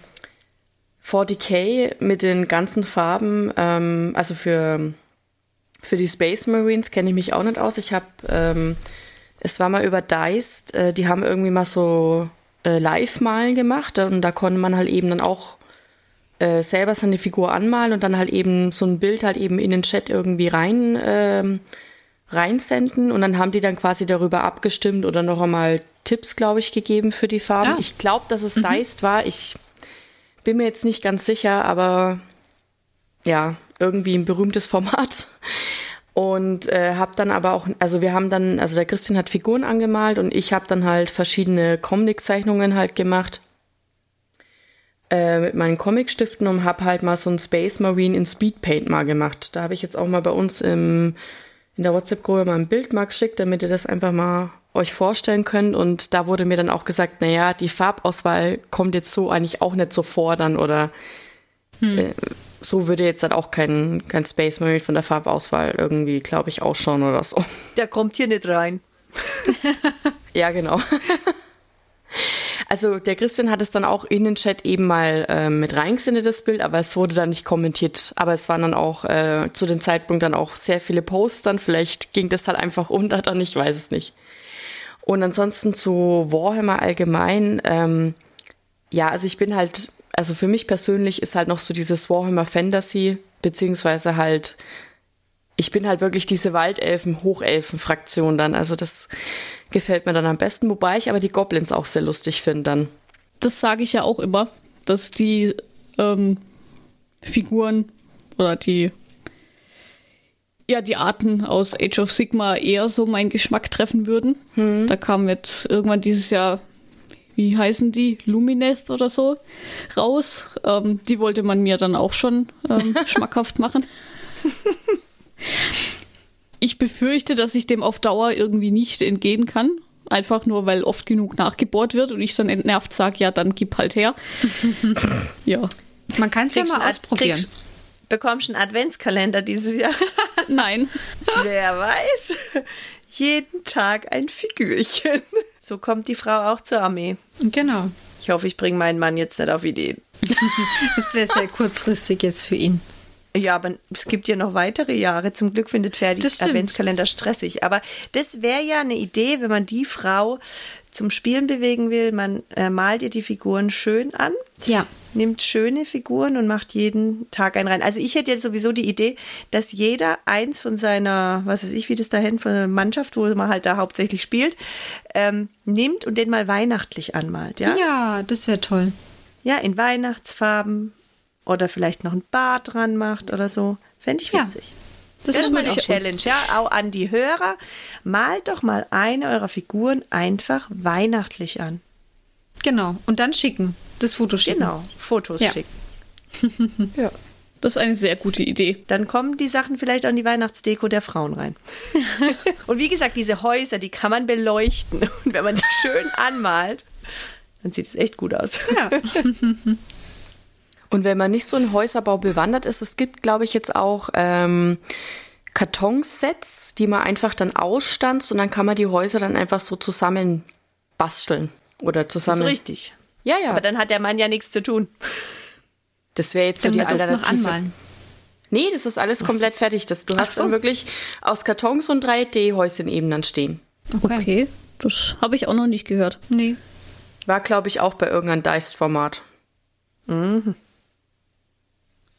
40k mit den ganzen Farben, ähm, also für, für die Space Marines kenne ich mich auch nicht aus. Ich habe, ähm, es war mal über Diced, äh, die haben irgendwie mal so äh, Live-Malen gemacht und da konnte man halt eben dann auch äh, selber seine Figur anmalen und dann halt eben so ein Bild halt eben in den Chat irgendwie rein ähm, reinsenden und dann haben die dann quasi darüber abgestimmt oder noch einmal Tipps, glaube ich, gegeben für die Farben. Ah. Ich glaube, dass es Diced war. Ich bin mir jetzt nicht ganz sicher, aber ja, irgendwie ein berühmtes Format. Und äh, habe dann aber auch, also wir haben dann, also der Christian hat Figuren angemalt und ich habe dann halt verschiedene Comic-Zeichnungen halt gemacht äh, mit meinen Comicstiften und habe halt mal so ein Space Marine in Speedpaint mal gemacht. Da habe ich jetzt auch mal bei uns im, in der WhatsApp-Gruppe mal ein Bild mal geschickt, damit ihr das einfach mal euch vorstellen könnt. Und da wurde mir dann auch gesagt, naja, die Farbauswahl kommt jetzt so eigentlich auch nicht so vor dann oder hm. äh, so würde jetzt dann auch kein, kein Space Marine von der Farbauswahl irgendwie, glaube ich, ausschauen oder so. Der kommt hier nicht rein. ja, genau. Also der Christian hat es dann auch in den Chat eben mal äh, mit reingesendet, das Bild, aber es wurde dann nicht kommentiert. Aber es waren dann auch äh, zu dem Zeitpunkt dann auch sehr viele Posts dann. Vielleicht ging das halt einfach unter dann, ich weiß es nicht. Und ansonsten zu Warhammer allgemein, ähm, ja, also ich bin halt, also für mich persönlich ist halt noch so dieses Warhammer Fantasy, beziehungsweise halt, ich bin halt wirklich diese Waldelfen, Hochelfen-Fraktion dann. Also das gefällt mir dann am besten, wobei ich aber die Goblins auch sehr lustig finde dann. Das sage ich ja auch immer, dass die ähm, Figuren oder die ja, die Arten aus Age of Sigma eher so meinen Geschmack treffen würden. Hm. Da kam jetzt irgendwann dieses Jahr, wie heißen die? Lumineth oder so raus. Ähm, die wollte man mir dann auch schon ähm, schmackhaft machen. ich befürchte, dass ich dem auf Dauer irgendwie nicht entgehen kann. Einfach nur, weil oft genug nachgebohrt wird und ich dann entnervt sage, ja, dann gib halt her. ja. Man kann es ja mal ausprobieren. Kriegst, bekommst du einen Adventskalender dieses Jahr? Nein. Wer weiß. Jeden Tag ein Figürchen. So kommt die Frau auch zur Armee. Genau. Ich hoffe, ich bringe meinen Mann jetzt nicht auf Ideen. das wäre sehr kurzfristig jetzt für ihn. Ja, aber es gibt ja noch weitere Jahre. Zum Glück findet Ferdi Adventskalender stressig. Aber das wäre ja eine Idee, wenn man die Frau zum Spielen bewegen will. Man äh, malt ihr die Figuren schön an. Ja. Nimmt schöne Figuren und macht jeden Tag einen rein. Also ich hätte jetzt sowieso die Idee, dass jeder eins von seiner, was weiß ich, wie das dahin, von der Mannschaft, wo man halt da hauptsächlich spielt, ähm, nimmt und den mal weihnachtlich anmalt. Ja, ja das wäre toll. Ja, in Weihnachtsfarben, oder vielleicht noch ein Bart dran macht oder so. Fände ich witzig. Ja. Das, das ist mal eine Challenge, ja, auch an die Hörer. Malt doch mal eine eurer Figuren einfach weihnachtlich an. Genau, und dann schicken. Das Foto schicken. Genau, Fotos ja. schicken. ja. Das ist eine sehr gute Idee. Dann kommen die Sachen vielleicht an die Weihnachtsdeko der Frauen rein. und wie gesagt, diese Häuser, die kann man beleuchten. Und wenn man die schön anmalt, dann sieht es echt gut aus. Ja. Und wenn man nicht so in Häuserbau bewandert ist, es gibt, glaube ich, jetzt auch ähm, Kartonsets, die man einfach dann ausstanzt und dann kann man die Häuser dann einfach so zusammen basteln oder zusammen. Das ist richtig. Ja, ja. Aber dann hat der Mann ja nichts zu tun. Das wäre jetzt so dann die Alternative. Noch anmalen. Nee, das ist alles Was? komplett fertig. Das, du Ach hast so. dann wirklich aus Kartons und 3D-Häuschen eben dann stehen. Okay. okay. Das habe ich auch noch nicht gehört. Nee. War, glaube ich, auch bei irgendeinem Dice-Format. Mhm.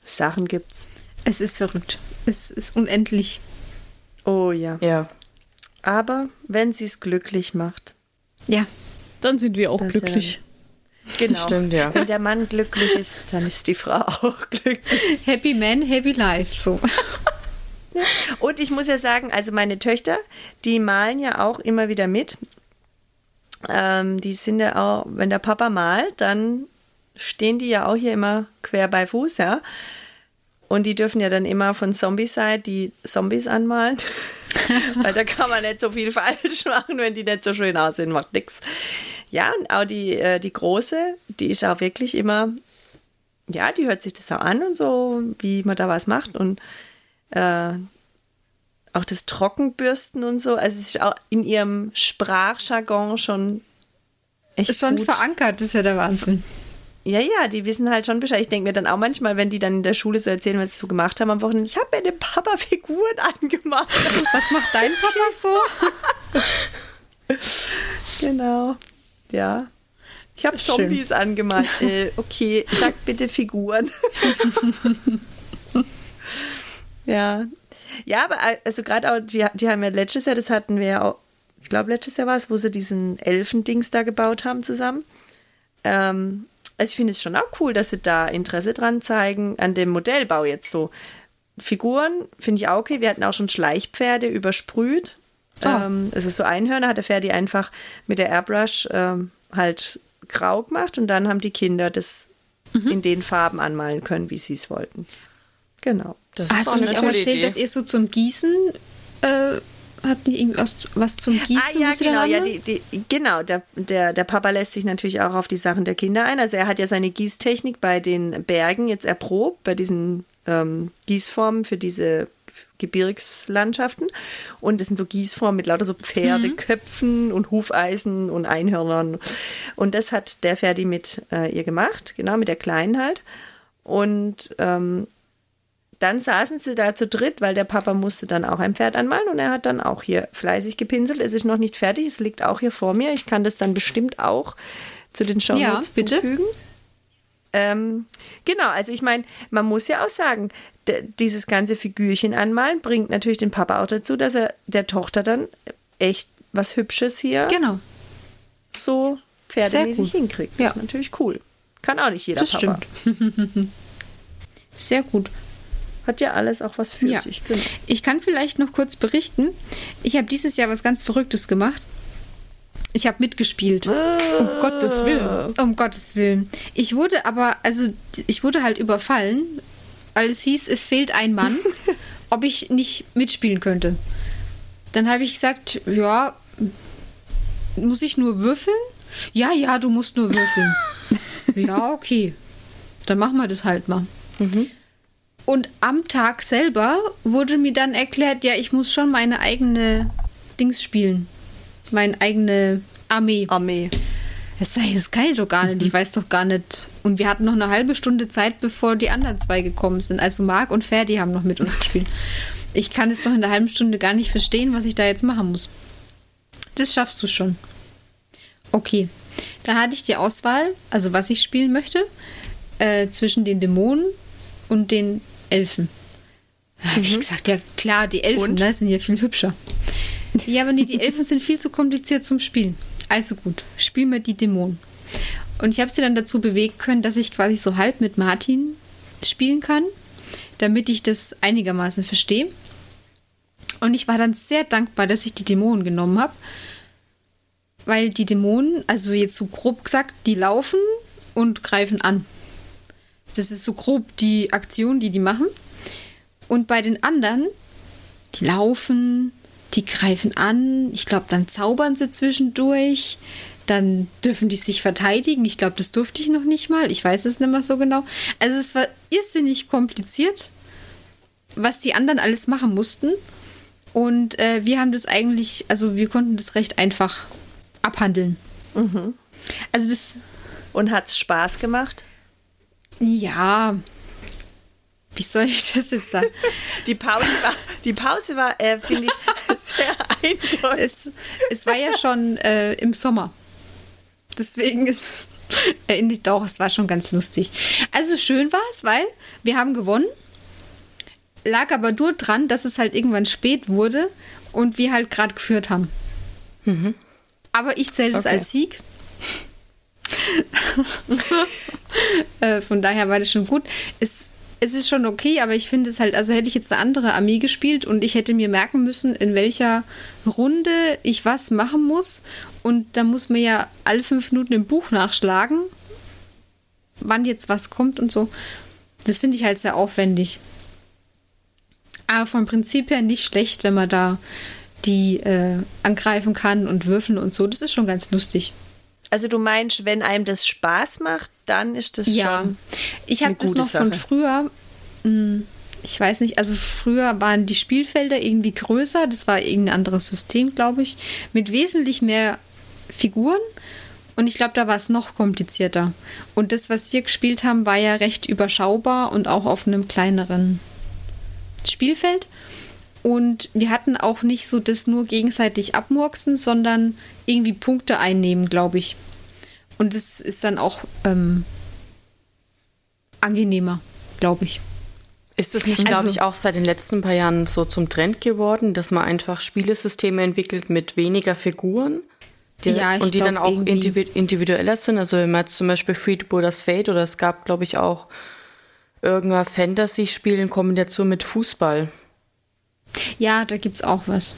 Sachen gibt's. Es ist verrückt. Es ist unendlich. Oh ja. Ja. Aber wenn sie es glücklich macht. Ja. Dann sind wir auch glücklich. Ja, genau. Das stimmt, ja. Wenn der Mann glücklich ist, dann ist die Frau auch glücklich. Happy Man, happy life. So. Und ich muss ja sagen, also meine Töchter, die malen ja auch immer wieder mit. Ähm, die sind ja auch, wenn der Papa malt, dann stehen die ja auch hier immer quer bei Fuß, ja. Und die dürfen ja dann immer von Zombie-Side die Zombies anmalen. Weil da kann man nicht so viel falsch machen, wenn die nicht so schön aussehen, macht nichts. Ja, und auch die, äh, die große, die ist auch wirklich immer, ja, die hört sich das auch an und so, wie man da was macht. Und äh, auch das Trockenbürsten und so. Also es ist auch in ihrem Sprachjargon schon echt. Ist schon gut. verankert, das ist ja der Wahnsinn. Ja, ja, die wissen halt schon Bescheid. Ich denke mir dann auch manchmal, wenn die dann in der Schule so erzählen, was sie so gemacht haben am Wochenende, ich habe mir den Papa Figuren angemacht. Was macht dein Papa so? genau. Ja. Ich habe Zombies Schön. angemalt. Äh, okay, sag bitte Figuren. ja. Ja, aber äh, also gerade auch, die, die haben ja letztes Jahr, das hatten wir ja auch, ich glaube letztes Jahr war es, wo sie diesen Elfendings da gebaut haben zusammen. Ähm, also ich finde es schon auch cool, dass sie da Interesse dran zeigen, an dem Modellbau jetzt so. Figuren finde ich auch okay. Wir hatten auch schon Schleichpferde übersprüht. Oh. Ähm, es ist so Einhörner, hat der Ferdi einfach mit der Airbrush ähm, halt grau gemacht und dann haben die Kinder das in den Farben anmalen können, wie sie es wollten. Genau. Das Hast du nicht auch erzählt, dass ihr so zum Gießen äh, habt ihr irgendwas was zum Gießen? Ah ja, genau, ja, die, die, genau. Der, der, der Papa lässt sich natürlich auch auf die Sachen der Kinder ein. Also er hat ja seine Gießtechnik bei den Bergen jetzt erprobt, bei diesen ähm, Gießformen für diese Gebirgslandschaften. Und das sind so Gießformen mit lauter so Pferdeköpfen und Hufeisen und Einhörnern. Und das hat der Ferdi mit äh, ihr gemacht, genau, mit der Kleinen halt. Und ähm, dann saßen sie da zu dritt, weil der Papa musste dann auch ein Pferd anmalen und er hat dann auch hier fleißig gepinselt. Es ist noch nicht fertig, es liegt auch hier vor mir. Ich kann das dann bestimmt auch zu den Show Ja, Notes bitte. zufügen. Ähm, genau, also ich meine, man muss ja auch sagen, dieses ganze Figürchen anmalen bringt natürlich den Papa auch dazu, dass er der Tochter dann echt was Hübsches hier Genau, so pferdemäßig hinkriegt. Ja. Das ist natürlich cool. Kann auch nicht jeder das Papa. stimmt. Sehr gut. Hat ja alles auch was für Ja. sich. Genau. Ich kann vielleicht noch kurz berichten. Ich habe dieses Jahr was ganz Verrücktes gemacht. Ich habe mitgespielt. Um Gottes Willen. Um Gottes Willen. Ich wurde aber, also ich wurde halt überfallen, weil es hieß, es fehlt ein Mann, ob ich nicht mitspielen könnte. Dann habe ich gesagt, ja, muss ich nur würfeln? Ja, ja, du musst nur würfeln. ja, okay. Dann machen wir das halt mal. Und am Tag selber wurde mir dann erklärt, ja, ich muss schon meine eigene Dings spielen. Meine eigene Armee. Armee. Das, sei- das kann ich doch gar nicht. Ich weiß doch gar nicht. Und wir hatten noch eine halbe Stunde Zeit, bevor die anderen zwei gekommen sind. Also Marc und Ferdi haben noch mit uns gespielt. Ich kann es doch in der halben Stunde gar nicht verstehen, was ich da jetzt machen muss. Das schaffst du schon. Okay. Da hatte ich die Auswahl, also was ich spielen möchte, äh, zwischen den Dämonen und den Elfen. Da habe ich gesagt, ja klar, die Elfen Und? ne, sind ja viel hübscher. Ja, aber nee, die Elfen sind viel zu kompliziert zum Spielen. Also gut, spielen wir die Dämonen. Und ich habe sie dann dazu bewegen können, dass ich quasi so halb mit Martin spielen kann, damit ich das einigermaßen verstehe. Und ich war dann sehr dankbar, dass ich die Dämonen genommen habe, weil die Dämonen, also jetzt so grob gesagt, die laufen und greifen an. Das ist so grob die Aktion, die die machen. Und bei den anderen, die laufen, die greifen an. Ich glaube, dann zaubern sie zwischendurch. Dann dürfen die sich verteidigen. Ich glaube, das durfte ich noch nicht mal. Ich weiß es nicht mehr so genau. Also es war irrsinnig kompliziert, was die anderen alles machen mussten. Und äh, wir haben das eigentlich, also wir konnten das recht einfach abhandeln. Also das, Und hat es Spaß gemacht? Ja, wie soll ich das jetzt sagen? Die Pause war, die Pause war äh, finde ich, sehr eindeutig. es, es war ja schon äh, im Sommer. Deswegen ist. Äh, nicht, doch, es war schon ganz lustig. Also schön war es, weil wir haben gewonnen. Lag aber nur dran, dass es halt irgendwann spät wurde und wir halt gerade geführt haben. Aber ich zähle es Okay. als Sieg. Äh, von daher war das schon gut. Es, es ist schon okay, aber ich finde es halt, also hätte ich jetzt eine andere Armee gespielt und ich hätte mir merken müssen, in welcher Runde ich was machen muss. Und da muss man ja alle fünf Minuten im Buch nachschlagen, wann jetzt was kommt und so. Das finde ich halt sehr aufwendig. Aber vom Prinzip her nicht schlecht, wenn man da die äh, angreifen kann und würfeln und so. Das ist schon ganz lustig. Also du meinst, wenn einem das Spaß macht, dann ist das schon. Ich habe das noch von Sache. früher. hm, Ich weiß nicht, also früher waren die Spielfelder irgendwie größer. Das war irgendein anderes System, glaube ich. Mit wesentlich mehr Figuren. Und ich glaube, da war es noch komplizierter. Und das, was wir gespielt haben, war ja recht überschaubar und auch auf einem kleineren Spielfeld. Und wir hatten auch nicht so das nur gegenseitig abmurksen, sondern irgendwie Punkte einnehmen, glaube ich. Und das ist dann auch ähm, angenehmer, glaube ich. Ist das nicht, glaube Also- ich, auch seit den letzten paar Jahren so zum Trend geworden, dass man einfach Spielesysteme entwickelt mit weniger Figuren? Die, Ja, und die dann auch individu- individueller sind. Also wenn man jetzt zum Beispiel Freebooters Fate oder es gab, glaube ich, auch irgendein Fantasy-Spiel in Kombination mit Fußball. Ja, da gibt's auch was.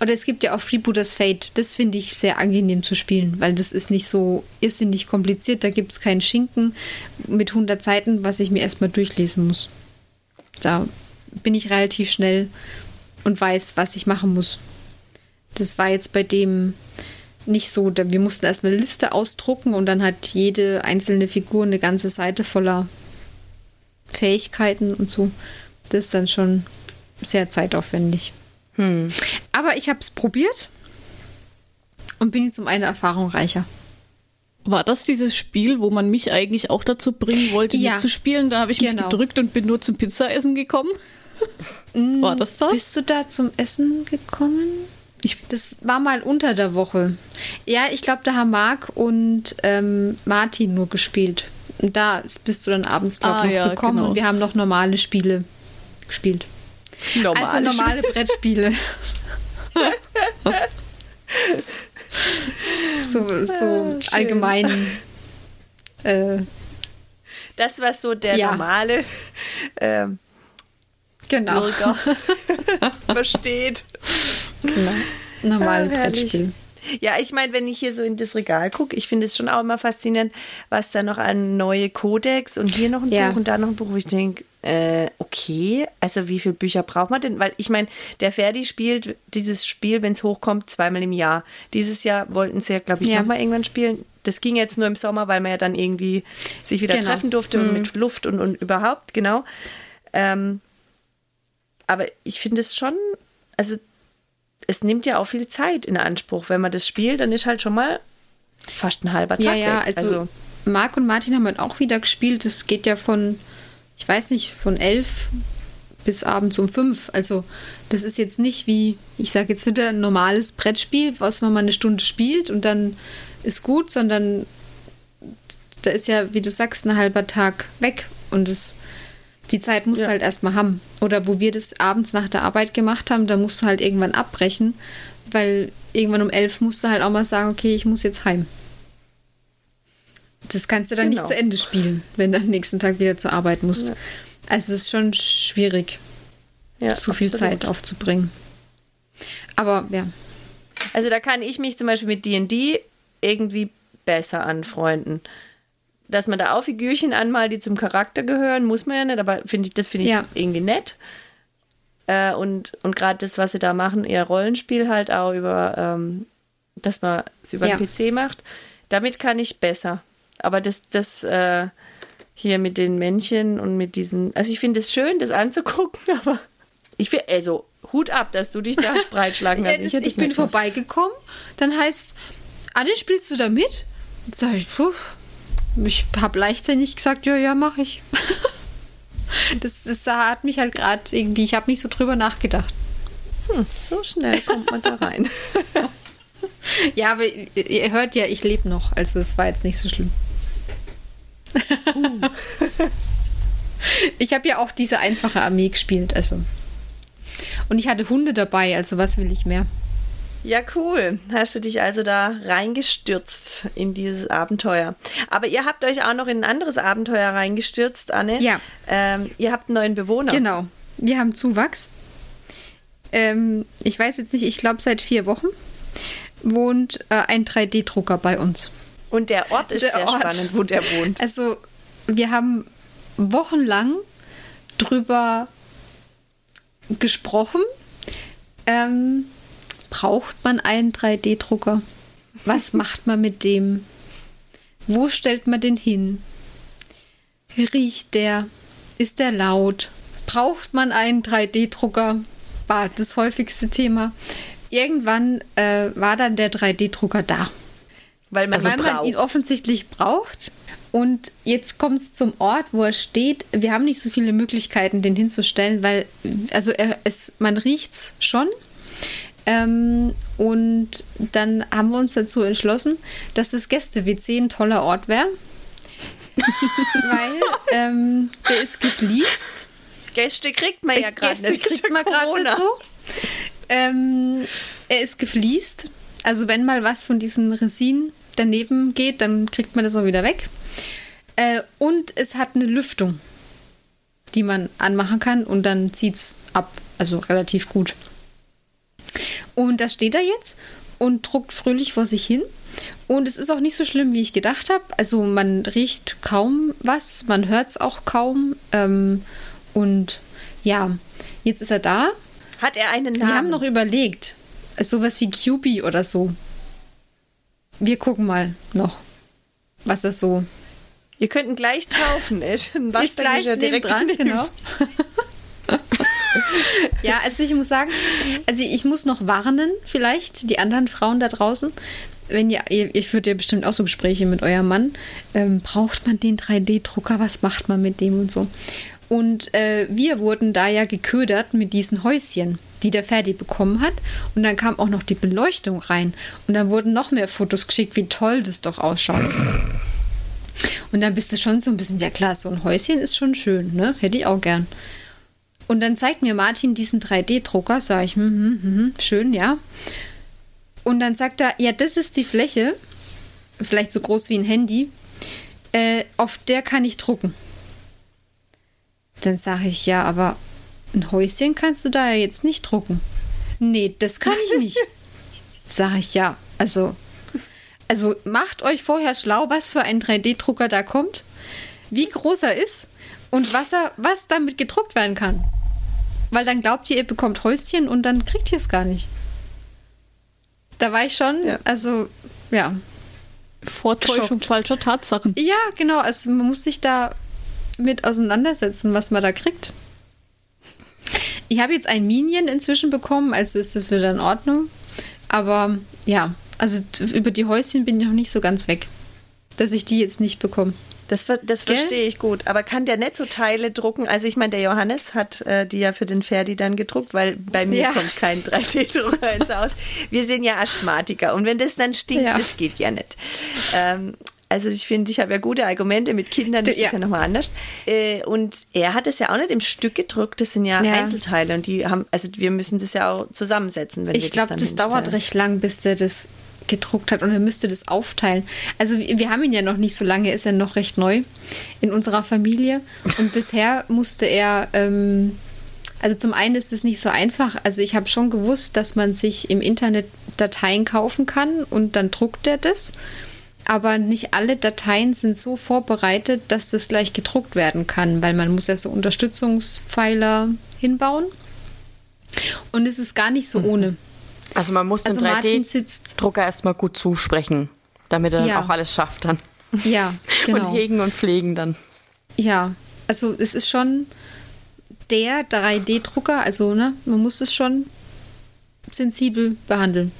Oder es gibt ja auch Freebooters Fate. Das finde ich sehr angenehm zu spielen, weil das ist nicht so irrsinnig kompliziert. Da gibt es keinen Schinken mit 100 Seiten, was ich mir erstmal durchlesen muss. Da bin ich relativ schnell und weiß, was ich machen muss. Das war jetzt bei dem nicht so. Wir mussten erstmal eine Liste ausdrucken und dann hat jede einzelne Figur eine ganze Seite voller Fähigkeiten und so. Das ist dann schon sehr zeitaufwendig. Hm. Aber ich habe es probiert und bin jetzt um eine Erfahrung reicher. War das dieses Spiel, wo man mich eigentlich auch dazu bringen wollte, ja. mitzuspielen? Da habe ich genau. mich gedrückt und bin nur zum Pizzaessen gekommen. Mm, war das das? Bist du da zum Essen gekommen? Ich das war mal unter der Woche. Ja, ich glaube, da haben Marc und ähm, Martin nur gespielt. Und da bist du dann abends, glaube ich, ah, noch ja, gekommen. Genau. Und wir haben noch normale Spiele gespielt. Normale also normale Brettspiele. so so ah, allgemein. Äh, das, was so der ja. normale ähm, genau. Bürger versteht. Genau. Normale ah, Brettspiel. Ja, ich meine, wenn ich hier so in das Regal gucke, ich finde es schon auch immer faszinierend, was da noch an neue Codex und hier noch ein ja. Buch und da noch ein Buch, wo ich denke, äh, okay, also wie viele Bücher braucht man denn? Weil ich meine, der Ferdi spielt dieses Spiel, wenn es hochkommt, zweimal im Jahr. Dieses Jahr wollten sie ja, glaube ich, ja. nochmal irgendwann spielen. Das ging jetzt nur im Sommer, weil man ja dann irgendwie sich wieder genau. treffen durfte mhm. und mit Luft und, und überhaupt, genau. Ähm, aber ich finde es schon, also es nimmt ja auch viel Zeit in Anspruch. Wenn man das spielt, dann ist halt schon mal fast ein halber Tag. Ja, ja, weg. Also, also Marc und Martin haben halt auch wieder gespielt. Das geht ja von, ich weiß nicht, von elf bis abends um fünf. Also das ist jetzt nicht wie, ich sage jetzt wieder ein normales Brettspiel, was man mal eine Stunde spielt und dann ist gut, sondern da ist ja, wie du sagst, ein halber Tag weg und es die Zeit musst ja. du halt erstmal haben. Oder wo wir das abends nach der Arbeit gemacht haben, da musst du halt irgendwann abbrechen, weil irgendwann um elf musst du halt auch mal sagen, okay, ich muss jetzt heim. Das kannst du dann genau. nicht zu Ende spielen, wenn du am nächsten Tag wieder zur Arbeit musst. Ja. Also es ist schon schwierig, ja, zu viel Zeit aufzubringen. Aber ja. Also da kann ich mich zum Beispiel mit D&D irgendwie besser anfreunden dass man da auch Figürchen anmalt, die zum Charakter gehören, muss man ja nicht, aber find ich, das finde ich ja. irgendwie nett. Äh, und und gerade das, was sie da machen, eher Rollenspiel halt auch über, ähm, dass man es über ja. den PC macht, damit kann ich besser. Aber das, das äh, hier mit den Männchen und mit diesen, also ich finde es schön, das anzugucken, aber ich finde, also Hut ab, dass du dich da breitschlagen lässt. ja, ich, ich bin vorbeigekommen, dann heißt, Anne, spielst du da mit? Sag ich, puh, ich habe leichtsinnig gesagt, ja, ja, mache ich. das, das hat mich halt gerade irgendwie, ich habe nicht so drüber nachgedacht. Hm, so schnell kommt man da rein. ja, aber ihr hört ja, ich lebe noch, also es war jetzt nicht so schlimm. Uh. ich habe ja auch diese einfache Armee gespielt, also. Und ich hatte Hunde dabei, also was will ich mehr? Ja, cool. Hast du dich also da reingestürzt in dieses Abenteuer. Aber ihr habt euch auch noch in ein anderes Abenteuer reingestürzt, Anne. Ja. Ähm, ihr habt einen neuen Bewohner. Genau. Wir haben Zuwachs. Ähm, ich weiß jetzt nicht, ich glaube seit vier Wochen wohnt äh, ein 3D-Drucker bei uns. Und der Ort ist der sehr Ort. spannend, wo der wohnt. Also, wir haben wochenlang drüber gesprochen. Ähm, Braucht man einen 3D-Drucker? Was macht man mit dem? Wo stellt man den hin? Riecht der? Ist der laut? Braucht man einen 3D-Drucker? War das häufigste Thema. Irgendwann äh, war dann der 3D-Drucker da. Weil man, also Weil man ihn offensichtlich braucht. Und jetzt kommt es zum Ort, wo er steht. Wir haben nicht so viele Möglichkeiten, den hinzustellen, weil also er, es, man riecht es schon, ähm, und dann haben wir uns dazu entschlossen, dass das Gäste-WC ein toller Ort wäre. Weil ähm, der ist gefliest. Gäste kriegt man ja gerade nicht. Gäste kriegt man gerade nicht so. Ähm, er ist gefliest. Also wenn mal was von diesen Resinen daneben geht, dann kriegt man das auch wieder weg. Äh, und es hat eine Lüftung. die man anmachen kann und dann zieht's ab. Also relativ gut. Und da steht er jetzt und druckt fröhlich vor sich hin. Und es ist auch nicht so schlimm, wie ich gedacht habe. Also man riecht kaum was, man hört es auch kaum. Ähm, und ja, jetzt ist er da. Hat er einen Namen? Wir haben noch überlegt, sowas wie QB oder so. Wir gucken mal noch, was das so Ihr könnt ihn gleich taufen, ey. Schon was ist gleich direkt dran, genau. ja, also ich muss sagen, also ich muss noch warnen, vielleicht die anderen Frauen da draußen. Wenn ihr, ihr, ihr führt ja bestimmt auch so Gespräche mit eurem Mann, ähm, braucht man den 3D-Drucker, was macht man mit dem und so. Und äh, wir wurden da ja geködert mit diesen Häuschen, die der Ferdi bekommen hat. Und dann kam auch noch die Beleuchtung rein. Und dann wurden noch mehr Fotos geschickt, wie toll das doch ausschaut. Und dann bist du schon so ein bisschen, ja klar, so ein Häuschen ist schon schön, ne? Hätte ich auch gern. Und dann zeigt mir Martin diesen 3D-Drucker, sage ich, hm, hm, hm, hm, schön, ja. Und dann sagt er, ja, das ist die Fläche, vielleicht so groß wie ein Handy, äh, auf der kann ich drucken. Dann sage ich, ja, aber ein Häuschen kannst du da ja jetzt nicht drucken. Nee, das kann ich nicht. sage ich, ja, also also macht euch vorher schlau, was für ein 3D-Drucker da kommt, wie groß er ist und was, er, was damit gedruckt werden kann. Weil dann glaubt ihr, ihr bekommt Häuschen und dann kriegt ihr es gar nicht. Da war ich schon, ja. also ja. Vortäuschung falscher Tatsachen. Ja, genau. Also man muss sich da mit auseinandersetzen, was man da kriegt. Ich habe jetzt ein Minion inzwischen bekommen, also ist das wieder in Ordnung. Aber ja, also über die Häuschen bin ich noch nicht so ganz weg, dass ich die jetzt nicht bekomme. Das, das verstehe ich gut. Aber kann der nicht so Teile drucken? Also ich meine, der Johannes hat äh, die ja für den Ferdi dann gedruckt, weil bei mir ja. kommt kein 3D-Drucker ins Haus. Wir sind ja Asthmatiker und wenn das dann stinkt, ja. das geht ja nicht. Ähm, also ich finde, ich habe ja gute Argumente mit Kindern, das ja. ist ja nochmal anders. Äh, und er hat es ja auch nicht im Stück gedruckt, das sind ja, ja, Einzelteile und die haben, also wir müssen das ja auch zusammensetzen, wenn ich wir glaub, das Ich glaube, das dauert recht lang, bis der das gedruckt hat und er müsste das aufteilen. Also wir haben ihn ja noch nicht so lange, ist er noch recht neu in unserer Familie und bisher musste er, ähm, also zum einen ist es nicht so einfach, also ich habe schon gewusst, dass man sich im Internet Dateien kaufen kann und dann druckt er das, aber nicht alle Dateien sind so vorbereitet, dass das gleich gedruckt werden kann, weil man muss ja so Unterstützungspfeiler hinbauen und es ist gar nicht so mhm. ohne. Also man muss also den 3D-Drucker erstmal gut zusprechen, damit er ja. dann auch alles schafft dann. Ja, genau. Und hegen und pflegen dann. Ja, also es ist schon der 3D-Drucker, also ne, man muss es schon sensibel behandeln.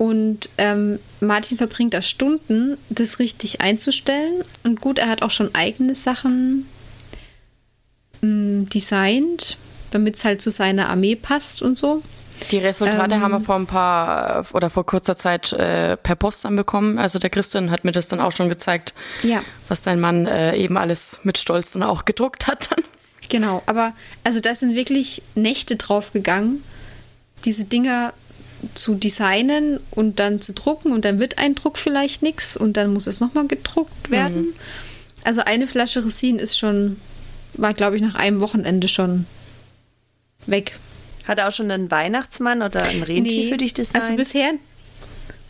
Und ähm, Martin verbringt da Stunden, das richtig einzustellen. Und gut, er hat auch schon eigene Sachen mh, mm, designt, damit es halt zu seiner Armee passt und so. Die Resultate ähm, haben wir vor ein paar oder vor kurzer Zeit äh, per Post dann bekommen. Also der Christian hat mir das dann auch schon gezeigt, ja. was dein Mann äh, eben alles mit Stolz dann auch gedruckt hat. Dann. Genau, aber also da sind wirklich Nächte drauf gegangen, diese Dinger zu designen und dann zu drucken und dann wird ein Druck vielleicht nichts und dann muss es nochmal gedruckt werden. Mhm. Also eine Flasche Resin ist schon, war glaube ich nach einem Wochenende schon weg. Hat er auch schon einen Weihnachtsmann oder ein Rentier nee, für dich designt? Also bisher.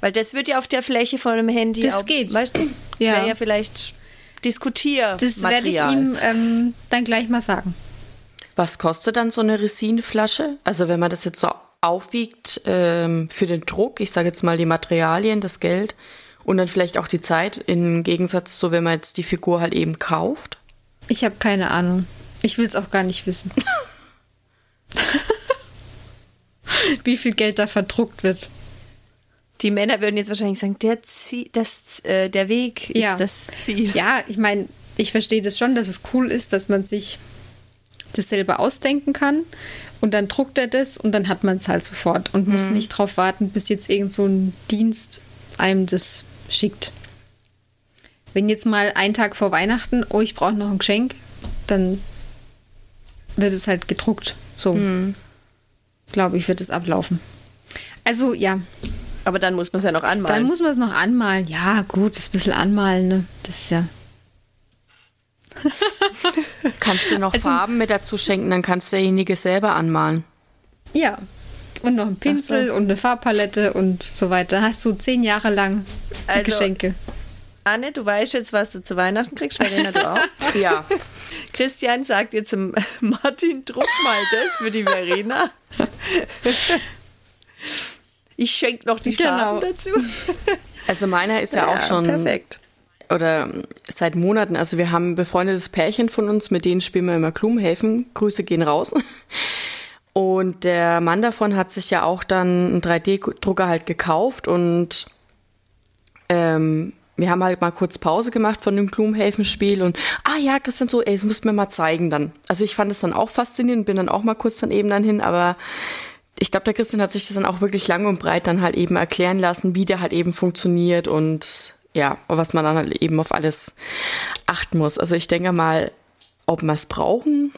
Weil das wird ja auf der Fläche von einem Handy das auch, geht. Weißt, das ja. wäre ja vielleicht Diskutiermaterial. Das werde ich ihm ähm, dann gleich mal sagen. Was kostet dann so eine Resinflasche? Also wenn man das jetzt so aufwiegt ähm, für den Druck, ich sage jetzt mal die Materialien, das Geld und dann vielleicht auch die Zeit, im Gegensatz zu, wenn man jetzt die Figur halt eben kauft? Ich habe keine Ahnung. Ich will es auch gar nicht wissen. wie viel Geld da verdruckt wird. Die Männer würden jetzt wahrscheinlich sagen, der, Ziel, das, äh, der Weg ja. ist das Ziel. Ja, ich meine, ich verstehe das schon, dass es cool ist, dass man sich das selber ausdenken kann und dann druckt er das und dann hat man es halt sofort und mhm. muss nicht darauf warten, bis jetzt irgend so ein Dienst einem das schickt. Wenn jetzt mal ein Tag vor Weihnachten, oh, ich brauche noch ein Geschenk, dann wird es halt gedruckt. So. Mhm glaube ich, wird es ablaufen. Also ja. Aber dann muss man es ja noch anmalen. Dann muss man es noch anmalen. Ja, gut, das ist ein bisschen anmalen, ne? Das ist ja. Kannst du noch Also- Farben mit dazu schenken, dann kannst derjenige selber anmalen. Ja. Und noch ein Pinsel und eine Farbpalette und so weiter. Hast du zehn Jahre lang Also- Geschenke. Anne, du weißt jetzt, was du zu Weihnachten kriegst. Verena, du auch. Ja. Christian sagt dir zum Martin, druck mal das für die Verena. Ich schenke noch die Genau. Farben dazu. Also meiner ist ja, auch schon Perfekt. Oder seit Monaten, also wir haben ein befreundetes Pärchen von uns, mit denen spielen wir immer Gloomhaven. Grüße gehen raus. Und der Mann davon hat sich ja auch dann einen 3D-Drucker halt gekauft und ähm, wir haben halt mal kurz Pause gemacht von dem Gloomhaven-Spiel und ah ja, Christian, so, ey, das musst du mir mal zeigen dann. Also ich fand es dann auch faszinierend, bin dann auch mal kurz dann eben dann hin, aber ich glaube, der Christian hat sich das dann auch wirklich lang und breit dann halt eben erklären lassen, wie der halt eben funktioniert und ja, was man dann halt eben auf alles achten muss. Also ich denke mal, ob wir es brauchen,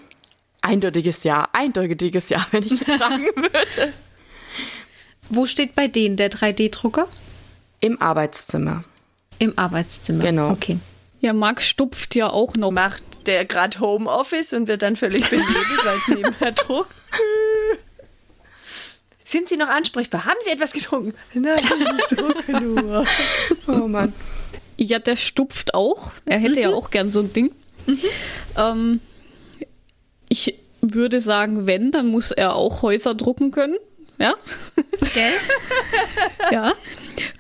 eindeutiges Ja, eindeutiges Ja, wenn ich fragen würde. Wo steht bei denen der 3D-Drucker? Im Arbeitszimmer. Im Arbeitszimmer. Genau. Okay. Ja, Max stupft ja auch noch. Macht der gerade Homeoffice und wird dann völlig benebelt, weil es nebenher druckt. Sind Sie noch ansprechbar? Haben Sie etwas getrunken? Nein, ich drucke nur. Oh Mann. Ja, der stupft auch. Er hätte ja auch gern so ein Ding. Ähm, ich würde sagen, wenn, dann muss er auch Häuser drucken können. Ja. Gell? Ja.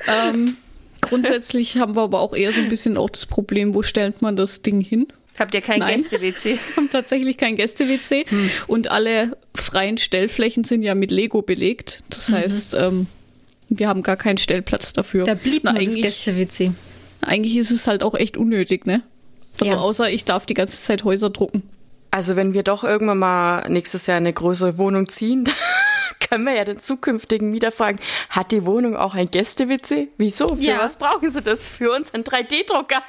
ähm, grundsätzlich haben wir aber auch eher so ein bisschen auch das Problem, wo stellt man das Ding hin? Habt ihr kein. Gäste-WC? Wir haben tatsächlich kein Gäste-WC und alle freien Stellflächen sind ja mit Lego belegt. Das heißt, ähm, wir haben gar keinen Stellplatz dafür. Da blieb Na, nur das eigentlich, Gäste-WC. eigentlich ist es halt auch echt unnötig, ne? Also Ja. außer ich darf die ganze Zeit Häuser drucken. Also wenn wir doch irgendwann mal nächstes Jahr eine größere Wohnung ziehen, können wir ja den zukünftigen Mieter fragen, hat die Wohnung auch ein Gäste-WC? Wieso? Für Ja. was brauchen sie das? Für uns einen 3D-Drucker.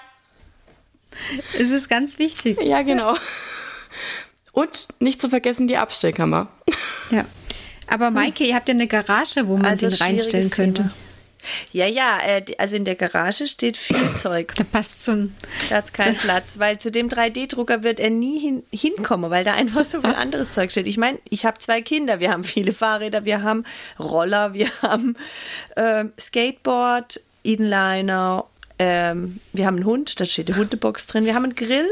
Es ist ganz wichtig. Ja, genau. Und nicht zu vergessen die Abstellkammer. Ja. Aber Maike, ihr habt ja eine Garage, wo man Also den reinstellen könnte. Thema. Ja, ja, äh, also in der Garage steht viel Zeug. Da passt ein. Da hat keinen Platz, weil zu dem 3D-Drucker wird er nie hin, hinkommen, weil da einfach so viel anderes Zeug steht. Ich meine, ich habe zwei Kinder, wir haben viele Fahrräder, wir haben Roller, wir haben ähm, Skateboard, Inliner, ähm, wir haben einen Hund, da steht eine Hundebox drin, wir haben einen Grill.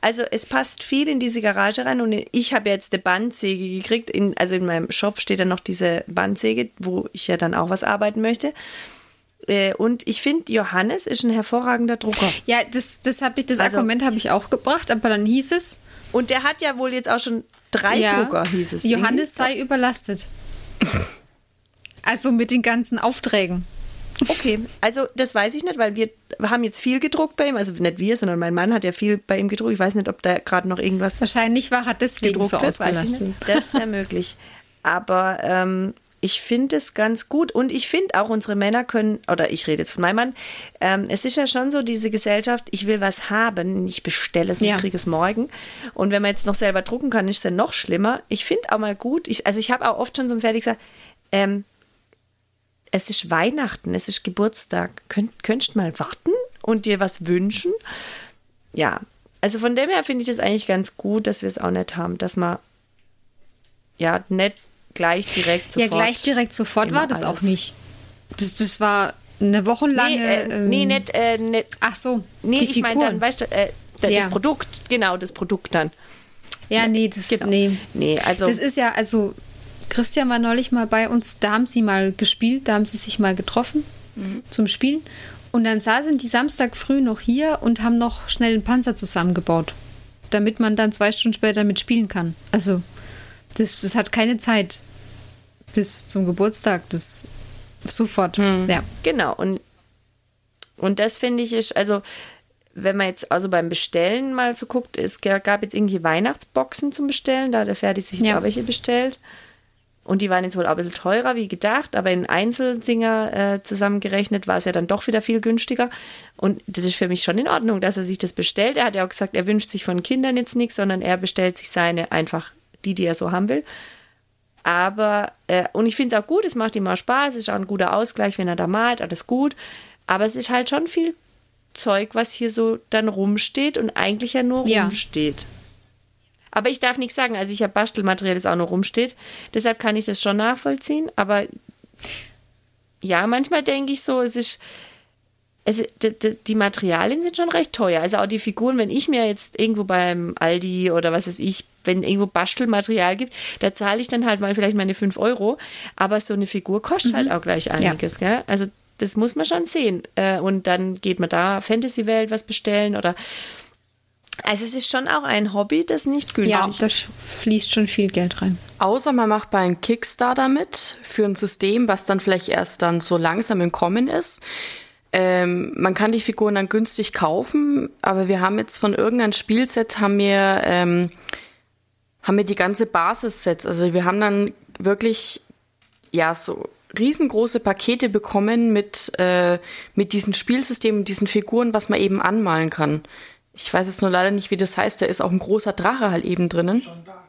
Also es passt viel in diese Garage rein und ich habe jetzt eine Bandsäge gekriegt. In, also in meinem Shop steht dann noch diese Bandsäge, wo ich ja dann auch was arbeiten möchte. Äh, Und ich finde, Johannes ist ein hervorragender Drucker. Ja, das, das, ich, das Also- Argument habe ich auch gebracht, aber dann hieß es, Und der hat ja wohl jetzt auch schon drei ja, Drucker, hieß es. Johannes sei überlastet. Also mit den ganzen Aufträgen. Okay, also das weiß ich nicht, weil wir haben jetzt viel gedruckt bei ihm. Also nicht wir, sondern mein Mann hat ja viel bei ihm gedruckt. Ich weiß nicht, ob da gerade noch irgendwas Wahrscheinlich war er deswegen gedruckt so wird, nicht. Das wäre möglich. Aber ähm, ich finde es ganz gut und ich finde auch unsere Männer können, oder ich rede jetzt von meinem Mann, ähm, es ist ja schon so diese Gesellschaft, ich will was haben, ich bestelle es und Ja. kriege es morgen. Und wenn man jetzt noch selber drucken kann, ist es ja noch schlimmer. Ich finde auch mal gut, ich, also ich habe auch oft schon so fertig gesagt, ähm, es ist Weihnachten, es ist Geburtstag. Könnt, könntest mal warten und dir was wünschen? Ja, also von dem her finde ich das eigentlich ganz gut, dass wir es auch nicht haben, dass man ja nicht gleich direkt Ja, sofort. gleich direkt sofort war das alles. auch nicht. Das, das war eine wochenlange. Nee, äh, ähm, nee nicht, äh, nicht. Ach so, Nee, die ich meine dann, weißt du, äh, das Ja. Produkt, genau, das Produkt dann. ja, nee, das, Genau. nee. Nee, also. Das ist ja, also Christian war neulich mal bei uns, da haben sie mal gespielt, da haben sie sich mal getroffen Mhm. zum Spielen. Und dann saßen die Samstag früh noch hier und haben noch schnell einen Panzer zusammengebaut, damit man dann zwei Stunden später mitspielen kann. Also, das, das hat keine Zeit bis zum Geburtstag, das sofort. Hm. Ja. Genau, und, und das finde ich ist, also wenn man jetzt also beim Bestellen mal so guckt, es gab jetzt irgendwie Weihnachtsboxen zum Bestellen, da hat der Ferdi sich Ja. auch welche bestellt. Und die waren jetzt wohl auch ein bisschen teurer wie gedacht, aber in Einzelsinger äh, zusammengerechnet war es ja dann doch wieder viel günstiger. Und das ist für mich schon in Ordnung, dass er sich das bestellt. Er hat ja auch gesagt, er wünscht sich von Kindern jetzt nichts, sondern er bestellt sich seine einfach die, die er so haben will. Aber, äh, und ich finde es auch gut, es macht ihm auch Spaß, es ist auch ein guter Ausgleich, wenn er da malt, alles gut. Aber es ist halt schon viel Zeug, was hier so dann rumsteht und eigentlich ja nur Ja. rumsteht. Aber ich darf nichts sagen. Also ich habe Bastelmaterial, das auch noch rumsteht. Deshalb kann ich das schon nachvollziehen. Aber ja, manchmal denke ich so, es ist. Es, die Materialien sind schon recht teuer. Also auch die Figuren, wenn ich mir jetzt irgendwo beim Aldi oder was weiß ich, wenn irgendwo Bastelmaterial gibt, da zahle ich dann halt mal vielleicht meine 5 Euro. Aber so eine Figur kostet halt auch gleich einiges. Ja. Gell? Also das muss man schon sehen. Äh, und dann geht man da Fantasy-Welt was bestellen oder also es ist schon auch ein Hobby, das nicht günstig ist. Ja, da fließt schon viel Geld rein. Außer man macht bei einem Kickstarter mit für ein System, was dann vielleicht erst dann so langsam im Kommen ist. Ähm, man kann die Figuren dann günstig kaufen, aber wir haben jetzt von irgendeinem Spielset haben wir ähm, haben wir die ganze Basissets. Also wir haben dann wirklich ja so riesengroße Pakete bekommen mit mit äh, diesen Spielsystemen, diesen Figuren, was man eben anmalen kann. Ich weiß jetzt nur leider nicht, wie das heißt. Da ist auch ein großer Drache halt eben drinnen. John Dark.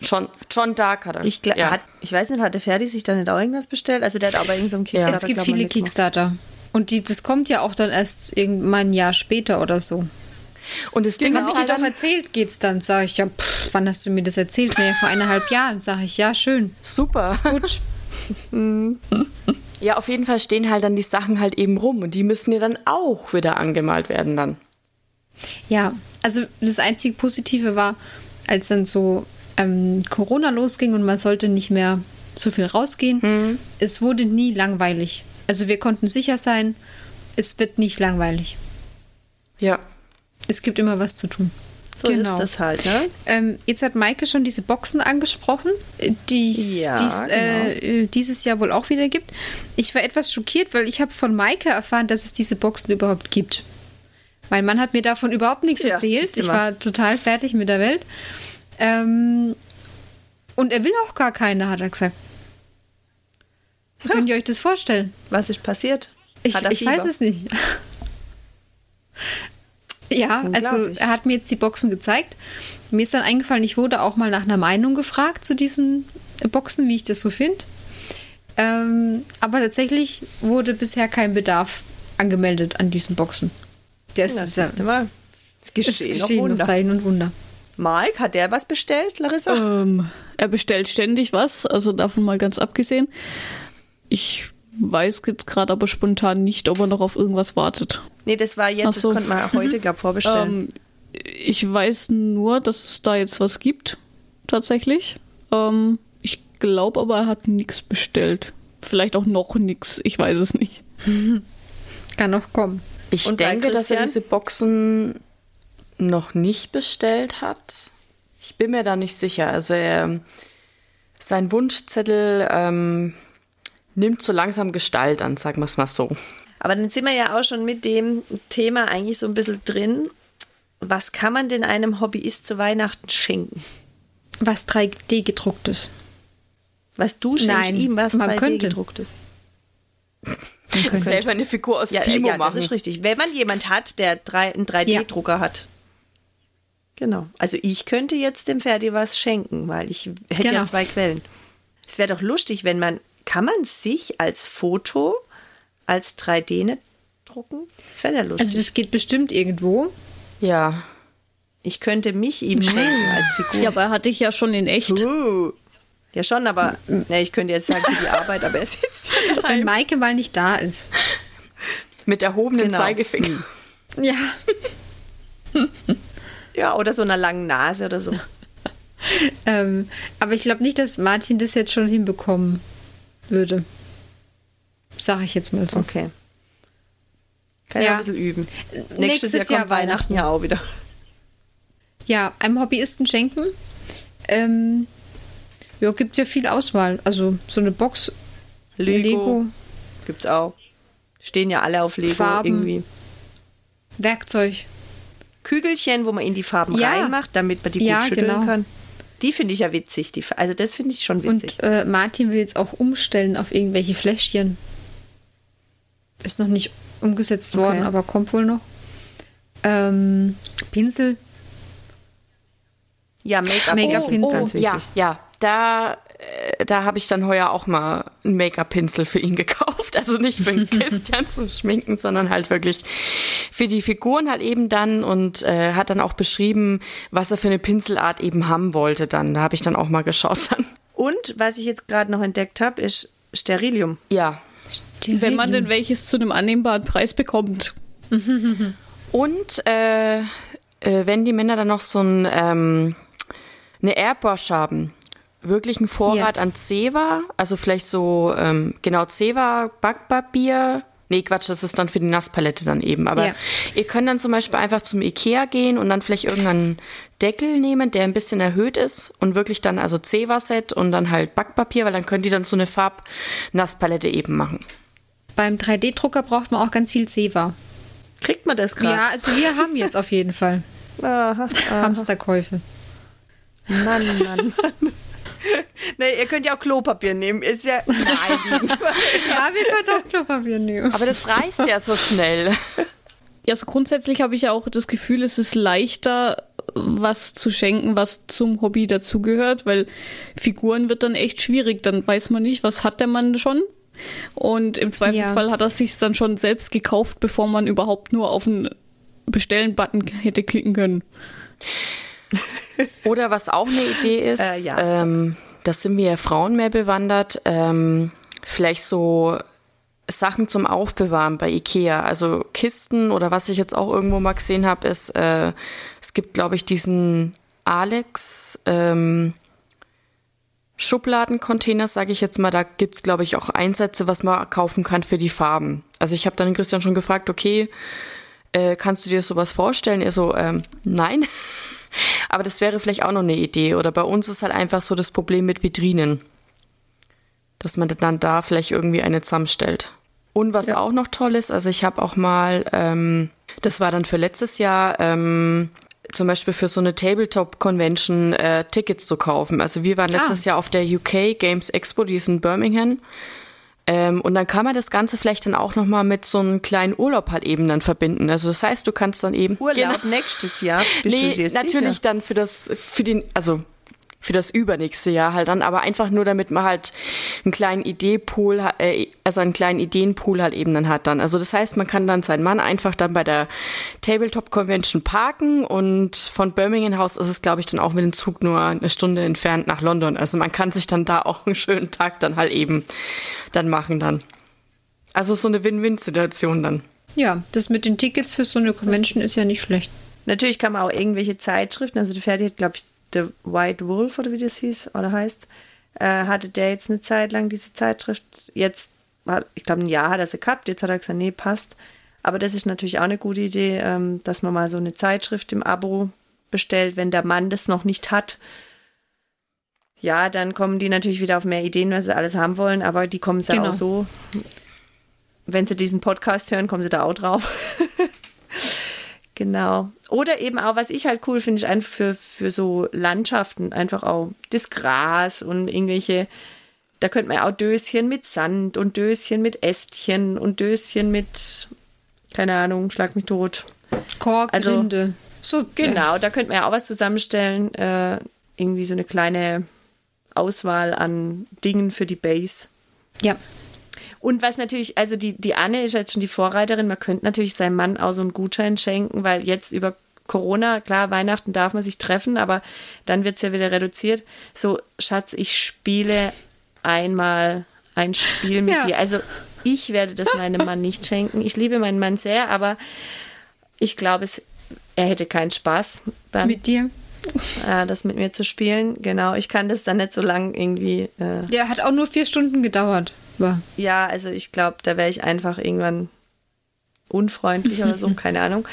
John, John Dark hat er. Ich, ja. hat, ich weiß nicht, hat der Ferdi sich da nicht auch irgendwas bestellt? Also der hat aber irgendeinen so Kickstarter. Es gibt viele Kickstarter. Und die, das kommt ja auch dann erst irgendwann ein Jahr später oder so. Und das Ding hast du dir doch erzählt, geht's dann. Sag ich, ja, pff, wann hast du mir das erzählt? Nee, vor eineinhalb Jahren. Sag ich, ja, schön. Super. Gut. ja, auf jeden Fall stehen halt dann die Sachen halt eben rum und die müssen ja dann auch wieder angemalt werden dann. Ja, also das einzige Positive war, als dann so ähm, Corona losging und man sollte nicht mehr so viel rausgehen, mhm. es wurde nie langweilig. Also wir konnten sicher sein, es wird nicht langweilig. Ja. Es gibt immer was zu tun. So genau. ist das halt, ne? Ähm, jetzt hat Maike schon diese Boxen angesprochen, die ja, es genau. äh, dieses Jahr wohl auch wieder gibt. Ich war etwas schockiert, weil ich habe von Maike erfahren, dass es diese Boxen überhaupt gibt. Mein Mann hat mir davon überhaupt nichts ja, erzählt. Ich war total fertig mit der Welt. Ähm, und er will auch gar keine, hat er gesagt. Wie könnt ihr euch das vorstellen? Was ist passiert? Ich, ich weiß es nicht. ja, also er hat mir jetzt die Boxen gezeigt. Mir ist dann eingefallen, ich wurde auch mal nach einer Meinung gefragt zu diesen Boxen, wie ich das so finde. Ähm, aber tatsächlich wurde bisher kein Bedarf angemeldet an diesen Boxen. Das, das ist ja, mal. Es geschehen, es geschehen noch Wunder. Zeichen und Wunder. Mike, hat der was bestellt, Larissa? Ähm, er bestellt ständig was, also davon mal ganz abgesehen. Ich weiß jetzt gerade aber spontan nicht, ob er noch auf irgendwas wartet. Nee, das war jetzt, so. das konnte man heute, glaube ich, vorbestellen. Ähm, ich weiß nur, dass es da jetzt was gibt, tatsächlich. Ähm, ich glaube aber, er hat nichts bestellt. Vielleicht auch noch nichts, ich weiß es nicht. Kann noch kommen. Ich Und denke, dass er diese Boxen noch nicht bestellt hat. Ich bin mir da nicht sicher. Also er, sein Wunschzettel ähm, nimmt so langsam Gestalt an, sagen wir es mal so. Aber dann sind wir ja auch schon mit dem Thema eigentlich so ein bisschen drin. Was kann man denn einem Hobbyist zu Weihnachten schenken? Was 3D gedrucktes. Was du schenkst Nein, ihm, was 3D gedrucktes. Könnte selber eine Figur aus ja, Fimo ja, machen. das ist richtig. Wenn man jemand hat, der drei, einen 3D-Drucker ja. hat. Genau. Also ich könnte jetzt dem Ferdi was schenken, weil ich hätte genau. ja zwei Quellen. Es wäre doch lustig, wenn man, kann man sich als Foto als 3D nicht drucken? Das wäre ja lustig. Also das geht bestimmt irgendwo. Ja. Ich könnte mich ihm schenken als Figur. Ja, aber er hatte ich ja schon in echt. Uh. Ja, schon, aber ne, ich könnte jetzt sagen für die Arbeit, aber er sitzt ja daheim. Wenn Maike mal nicht da ist. Mit erhobenem genau. Zeigefinger. Ja. ja, oder so einer langen Nase oder so. ähm, aber ich glaube nicht, dass Martin das jetzt schon hinbekommen würde. Sag ich jetzt mal so. Okay. Kann ja ein bisschen üben. Nächstes, Nächstes Jahr, Jahr kommt Weihnachten. Weihnachten ja auch wieder. Ja, einem Hobbyisten schenken. Ähm, ja, gibt ja viel Auswahl. Also so eine Box. Lego. Lego. Gibt's auch. Stehen ja alle auf Lego Farben, irgendwie. Werkzeug. Kügelchen, wo man in die Farben ja. reinmacht, damit man die gut ja, schütteln genau. kann. Die finde ich ja witzig. Die, also das finde ich schon witzig. Und äh, Martin will jetzt auch umstellen auf irgendwelche Fläschchen. Ist noch nicht umgesetzt worden, okay. aber kommt wohl noch. Ähm, Pinsel. Ja, Make-up. Make-up-Pinsel. Oh, oh, ganz wichtig. Ja, ja da, äh, da habe ich dann heuer auch mal einen Make-up-Pinsel für ihn gekauft. Also nicht für den Christian zum Schminken, sondern halt wirklich für die Figuren halt eben dann und äh, hat dann auch beschrieben, was er für eine Pinselart eben haben wollte dann. Da habe ich dann auch mal geschaut dann. Und was ich jetzt gerade noch entdeckt habe, ist Sterilium. Ja. Wenn man denn welches zu einem annehmbaren Preis bekommt. Und äh, äh, wenn die Männer dann noch so ein, ähm, eine Airbrush haben, wirklich einen Vorrat Ja. an Zewa, also vielleicht so, ähm, genau, Zewa, Backpapier. Nee, Quatsch, das ist dann für die Nasspalette dann eben. Aber Ja. ihr könnt dann zum Beispiel einfach zum Ikea gehen und dann vielleicht irgendeinen Deckel nehmen, der ein bisschen erhöht ist und wirklich dann also Zewa-Set und dann halt Backpapier, weil dann könnt ihr dann so eine Farb-Nasspalette eben machen. Beim 3D-Drucker braucht man auch ganz viel Zewa. Kriegt man das gerade? Ja, also wir haben jetzt auf jeden Fall Aha, aha. Hamsterkäufe. Mann, Mann, Mann. Nee, ihr könnt ja auch Klopapier nehmen. Ist ja naheliegend. Ja, wir können auch Klopapier nehmen. Aber das reißt ja so schnell. Ja, so grundsätzlich habe ich ja auch das Gefühl, es ist leichter, was zu schenken, was zum Hobby dazugehört, weil Figuren wird dann echt schwierig. Dann weiß man nicht, was hat der Mann schon. Und im Zweifelsfall Ja. hat er sich dann schon selbst gekauft, bevor man überhaupt nur auf einen Bestellen-Button hätte klicken können. Oder was auch eine Idee ist, Äh, ja. ähm, das sind wir Frauen mehr bewandert, ähm, vielleicht so Sachen zum Aufbewahren bei Ikea, also Kisten oder was ich jetzt auch irgendwo mal gesehen habe, ist, äh, es gibt, glaube ich, diesen Alex ähm, Schubladencontainer, sage ich jetzt mal, da gibt's glaube ich, auch Einsätze, was man kaufen kann für die Farben. Also ich habe dann Christian schon gefragt, okay, äh, kannst du dir sowas vorstellen? Er so, ähm, nein. Aber das wäre vielleicht auch noch eine Idee. Oder bei uns ist halt einfach so das Problem mit Vitrinen. Dass man dann da vielleicht irgendwie eine zusammenstellt. Und was auch noch toll ist, also ich habe auch mal, ähm, das war dann für letztes Jahr, ähm, zum Beispiel für so eine Tabletop-Convention äh, Tickets zu kaufen. Also wir waren letztes Jahr auf der UK Games Expo, die ist in Birmingham. Ähm, und dann kann man das Ganze vielleicht dann auch nochmal mit so einem kleinen Urlaub halt eben dann verbinden. Also das heißt, du kannst dann eben Urlaub Genau. nächstes Jahr. Bist nee, du dir natürlich sicher? dann für das, für den, also für das übernächste Jahr halt dann, aber einfach nur, damit man halt einen kleinen Ideepool, äh, also einen kleinen Ideenpool halt eben dann hat dann. Also das heißt, man kann dann seinen Mann einfach dann bei der Tabletop Convention parken und von Birmingham House ist es, glaube ich, dann auch mit dem Zug nur eine Stunde entfernt nach London. Also man kann sich dann da auch einen schönen Tag dann halt eben dann machen dann. Also so eine Win-Win-Situation dann. Ja, das mit den Tickets für so eine Convention ist ja nicht schlecht. Natürlich kann man auch irgendwelche Zeitschriften, also die Ferdi hat, glaube ich, The White Wolf oder wie das hieß oder heißt, äh, hatte der jetzt eine Zeit lang diese Zeitschrift. Jetzt, hat, ich glaube, ein Jahr hat er sie gehabt, jetzt hat er gesagt, nee, passt. Aber das ist natürlich auch eine gute Idee, ähm, dass man mal so eine Zeitschrift im Abo bestellt, wenn der Mann das noch nicht hat. Ja, dann kommen die natürlich wieder auf mehr Ideen, weil sie alles haben wollen, aber die kommen ja Genau. auch so. Wenn sie diesen Podcast hören, kommen sie da auch drauf. Genau. Oder eben auch, was ich halt cool finde, ist einfach für, für so Landschaften einfach auch das Gras und irgendwelche, da könnte man ja auch Döschen mit Sand und Döschen mit Ästchen und Döschen mit, keine Ahnung, schlag mich tot. Kork, Also-. So, Genau, da könnte man ja auch was zusammenstellen. Äh, irgendwie so eine kleine Auswahl an Dingen für die Base. Ja. Und was natürlich, also die, die Anne ist jetzt schon die Vorreiterin, man könnte natürlich seinem Mann auch so einen Gutschein schenken, weil jetzt über Corona, klar, Weihnachten darf man sich treffen, aber dann wird es ja wieder reduziert. So, Schatz, ich spiele einmal ein Spiel mit Ja. dir. Also ich werde das meinem Mann nicht schenken. Ich liebe meinen Mann sehr, aber ich glaube, es, er hätte keinen Spaß dann, Mit dir. äh, das mit mir zu spielen. Genau, ich kann das dann nicht so lang irgendwie äh, Ja, hat auch nur vier Stunden gedauert. War. ja, also ich glaube, da wäre ich einfach irgendwann unfreundlich oder so, keine Ahnung.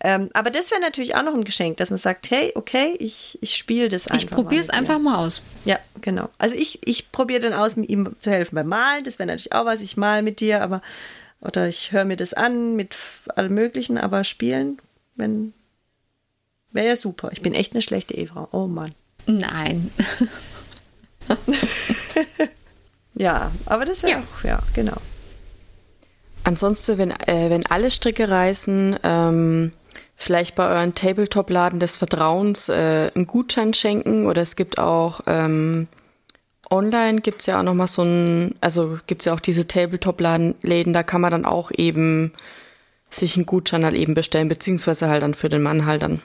Ähm, aber das wäre natürlich auch noch ein Geschenk, dass man sagt, hey, okay, ich, ich spiele das einfach. Ich probiere es einfach mal aus. Ja, genau. Also ich, ich probiere dann aus, ihm zu helfen beim Malen. Das wäre natürlich auch was, ich mal mit dir, aber oder ich höre mir das an mit allem Möglichen, aber spielen, wenn wäre ja super. Ich bin echt eine schlechte Ehefrau. Oh Mann. Nein. Ja, aber das wäre Ja. auch, ja, genau. Ansonsten, wenn, äh, wenn alle Stricke reißen, ähm, vielleicht bei euren Tabletop-Laden des Vertrauens äh, einen Gutschein schenken oder es gibt auch ähm, online gibt's ja auch nochmal so ein, also gibt's ja auch diese Tabletop-Läden, da kann man dann auch eben sich einen Gutschein halt eben bestellen, beziehungsweise halt dann für den Mann halt dann.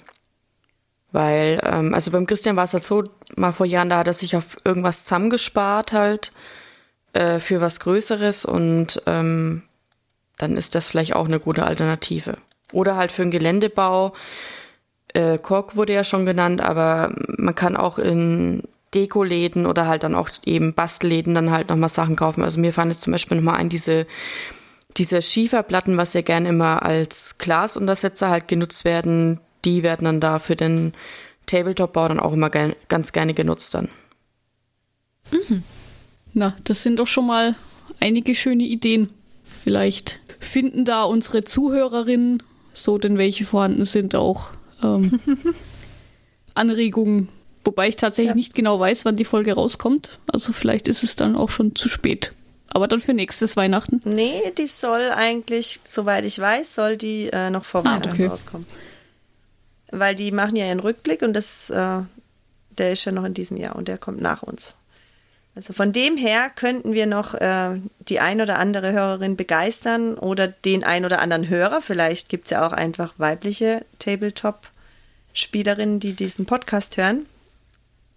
Weil, ähm, also beim Christian war es halt so, mal vor Jahren, da hat er sich auf irgendwas zusammengespart halt äh, für was Größeres und ähm, dann ist das vielleicht auch eine gute Alternative. Oder halt für einen Geländebau. Äh, Kork wurde ja schon genannt, aber man kann auch in Dekoläden oder halt dann auch eben Bastelläden dann halt nochmal Sachen kaufen. Also mir fallen jetzt zum Beispiel nochmal ein, diese, diese Schieferplatten, was ja gerne immer als Glasuntersetzer halt genutzt werden, die werden dann da für den Tabletop-Bau dann auch immer ge ganz gerne genutzt dann. Mhm. Na, das sind doch schon mal einige schöne Ideen. Vielleicht finden da unsere Zuhörerinnen, so denn welche vorhanden sind, auch ähm, Anregungen. Wobei ich tatsächlich ja. nicht genau weiß, wann die Folge rauskommt. Also vielleicht ist es dann auch schon zu spät. Aber dann für nächstes Weihnachten. Nee, die soll eigentlich, soweit ich weiß, soll die äh, noch vor ah, Weihnachten okay. rauskommen. Weil die machen ja einen Rückblick und das, äh, der ist ja noch in diesem Jahr und der kommt nach uns. Also von dem her könnten wir noch äh, die ein oder andere Hörerin begeistern oder den ein oder anderen Hörer. Vielleicht gibt es ja auch einfach weibliche Tabletop-Spielerinnen, die diesen Podcast hören.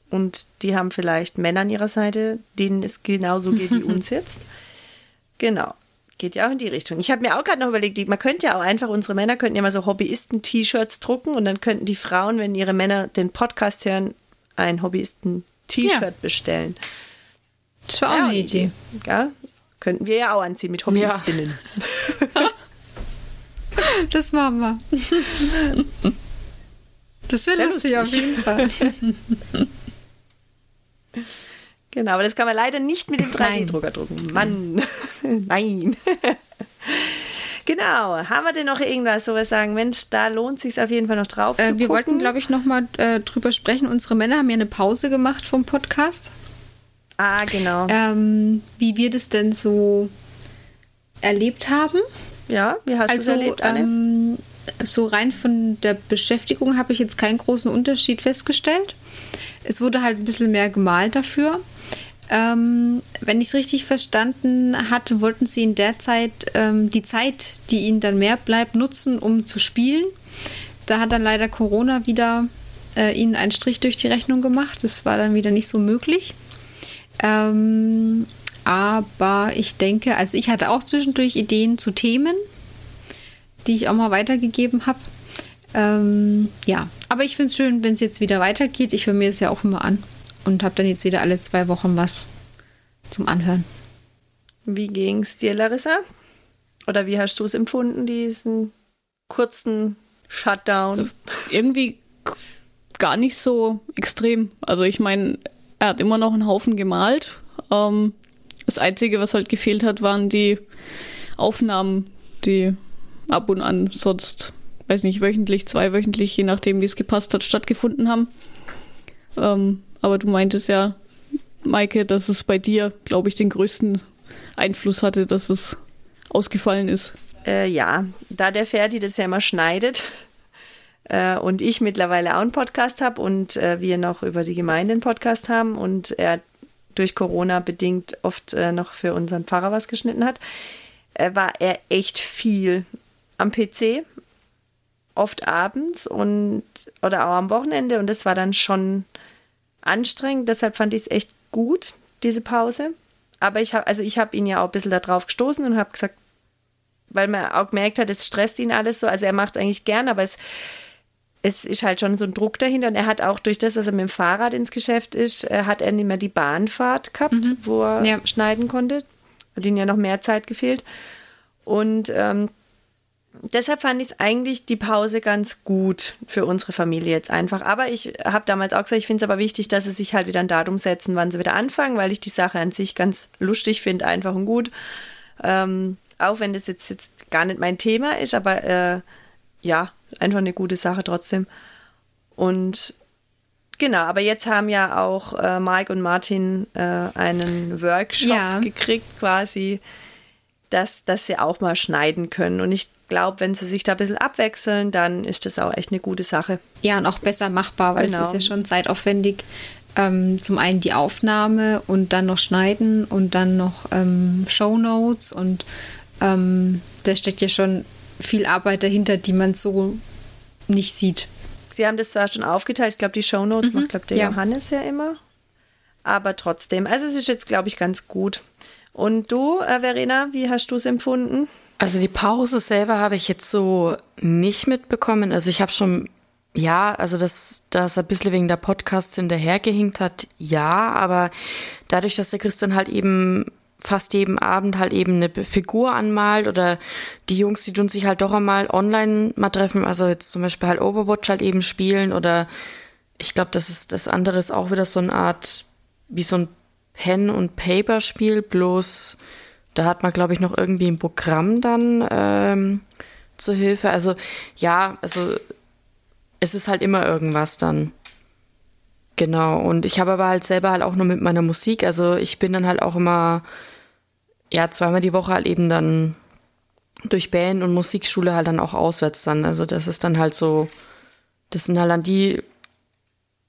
Und die haben vielleicht Männer an ihrer Seite, denen es genauso geht wie uns jetzt. Genau. Geht ja auch in die Richtung. Ich habe mir auch gerade noch überlegt, man könnte ja auch einfach, unsere Männer könnten ja mal so Hobbyisten-T-Shirts drucken und dann könnten die Frauen, wenn ihre Männer den Podcast hören, ein Hobbyisten-T-Shirt ja. bestellen. Das war auch eine Idee. Ja, könnten wir ja auch anziehen mit Hobbyistinnen. Ja. das machen wir. Das wäre lustig, lustig auf jeden Fall. Genau, aber das kann man leider nicht mit dem 3D-Drucker drucken. Mann, nein. genau, haben wir denn noch irgendwas, wo wir sagen, Mensch, da lohnt es sich auf jeden Fall noch drauf äh, Wir gucken. wollten, glaube ich, noch mal äh, drüber sprechen. Unsere Männer haben ja eine Pause gemacht vom Podcast. Ah, genau. Ähm, wie wir das denn so erlebt haben. Ja, wie hast also, du es erlebt, Anne? Ähm, so rein von der Beschäftigung habe ich jetzt keinen großen Unterschied festgestellt. Es wurde halt ein bisschen mehr gemalt dafür. Ähm, wenn ich es richtig verstanden hatte, wollten sie in der Zeit ähm, die Zeit, die ihnen dann mehr bleibt, nutzen, um zu spielen. Da hat dann leider Corona wieder äh, ihnen einen Strich durch die Rechnung gemacht. Das war dann wieder nicht so möglich. Ähm, aber ich denke, also ich hatte auch zwischendurch Ideen zu Themen, die ich auch mal weitergegeben habe. Ähm, ja, aber ich finde es schön, wenn es jetzt wieder weitergeht. Ich höre mir es ja auch immer an und habe dann jetzt wieder alle zwei Wochen was zum Anhören. Wie ging es dir, Larissa? Oder wie hast du es empfunden, diesen kurzen Shutdown? Irgendwie gar nicht so extrem. Also ich meine, er hat immer noch einen Haufen gemalt. Ähm, das Einzige, was halt gefehlt hat, waren die Aufnahmen, die ab und an sonst, weiß nicht, wöchentlich, zweiwöchentlich, je nachdem, wie es gepasst hat, stattgefunden haben. Ähm, aber du meintest ja, Maike, dass es bei dir, glaube ich, den größten Einfluss hatte, dass es ausgefallen ist. Äh, ja, da der Ferdi das ja immer schneidet, äh, und ich mittlerweile auch einen Podcast habe und äh, wir noch über die Gemeinde einen Podcast haben und er durch Corona bedingt oft äh, noch für unseren Pfarrer was geschnitten hat, äh, war er echt viel am PC, oft abends und oder auch am Wochenende und das war dann schon anstrengend. Deshalb fand ich es echt gut, diese Pause. Aber ich habe, also ich habe ihn ja auch ein bisschen darauf gestoßen und habe gesagt, weil man auch gemerkt hat, es stresst ihn alles so. Also er macht es eigentlich gern, aber es es ist halt schon so ein Druck dahinter. Und er hat auch durch das, dass er mit dem Fahrrad ins Geschäft ist, äh, hat er nicht mehr die Bahnfahrt gehabt, mhm. wo er ja. schneiden konnte. Hat ihm ja noch mehr Zeit gefehlt. Und ähm, deshalb fand ich es eigentlich die Pause ganz gut für unsere Familie jetzt einfach. Aber ich habe damals auch gesagt, ich finde es aber wichtig, dass sie sich halt wieder ein Datum setzen, wann sie wieder anfangen, weil ich die Sache an sich ganz lustig finde, einfach und gut. Ähm, auch wenn das jetzt, jetzt gar nicht mein Thema ist, aber äh, ja, einfach eine gute Sache trotzdem. Und genau, aber jetzt haben ja auch äh, Mike und Martin äh, einen Workshop ja. gekriegt, quasi, dass, dass sie auch mal schneiden können. Und ich glaube, wenn sie sich da ein bisschen abwechseln, dann ist das auch echt eine gute Sache. Ja, und auch besser machbar, weil genau. es ist ja schon zeitaufwendig. Ähm, zum einen die Aufnahme und dann noch schneiden und dann noch ähm, Show Notes und ähm, da steckt ja schon viel Arbeit dahinter, die man so nicht sieht. Sie haben das zwar schon aufgeteilt, ich glaube, die Shownotes macht, glaube der ja. Johannes ja immer. Aber trotzdem, also es ist jetzt, glaube ich, ganz gut. Und du, äh, Verena, wie hast du es empfunden? Also die Pause selber habe ich jetzt so nicht mitbekommen. Also ich habe schon, ja, also dass das ein bisschen wegen der Podcasts hinterhergehinkt hat, ja, aber dadurch, dass der Christian halt eben fast jeden Abend halt eben eine Figur anmalt oder die Jungs, die tun sich halt doch einmal online mal treffen, also jetzt zum Beispiel halt Overwatch halt eben spielen oder ich glaube, das ist das andere ist auch wieder so eine Art wie so ein Pen- und Paper-Spiel, bloß da hat man, glaube ich, noch irgendwie ein Programm dann ähm, zur Hilfe. Also ja, also es ist halt immer irgendwas dann. Genau. Und ich habe aber halt selber halt auch nur mit meiner Musik. Also ich bin dann halt auch immer, ja, zweimal die Woche halt eben dann durch Band und Musikschule halt dann auch auswärts dann. Also das ist dann halt so, das sind halt dann die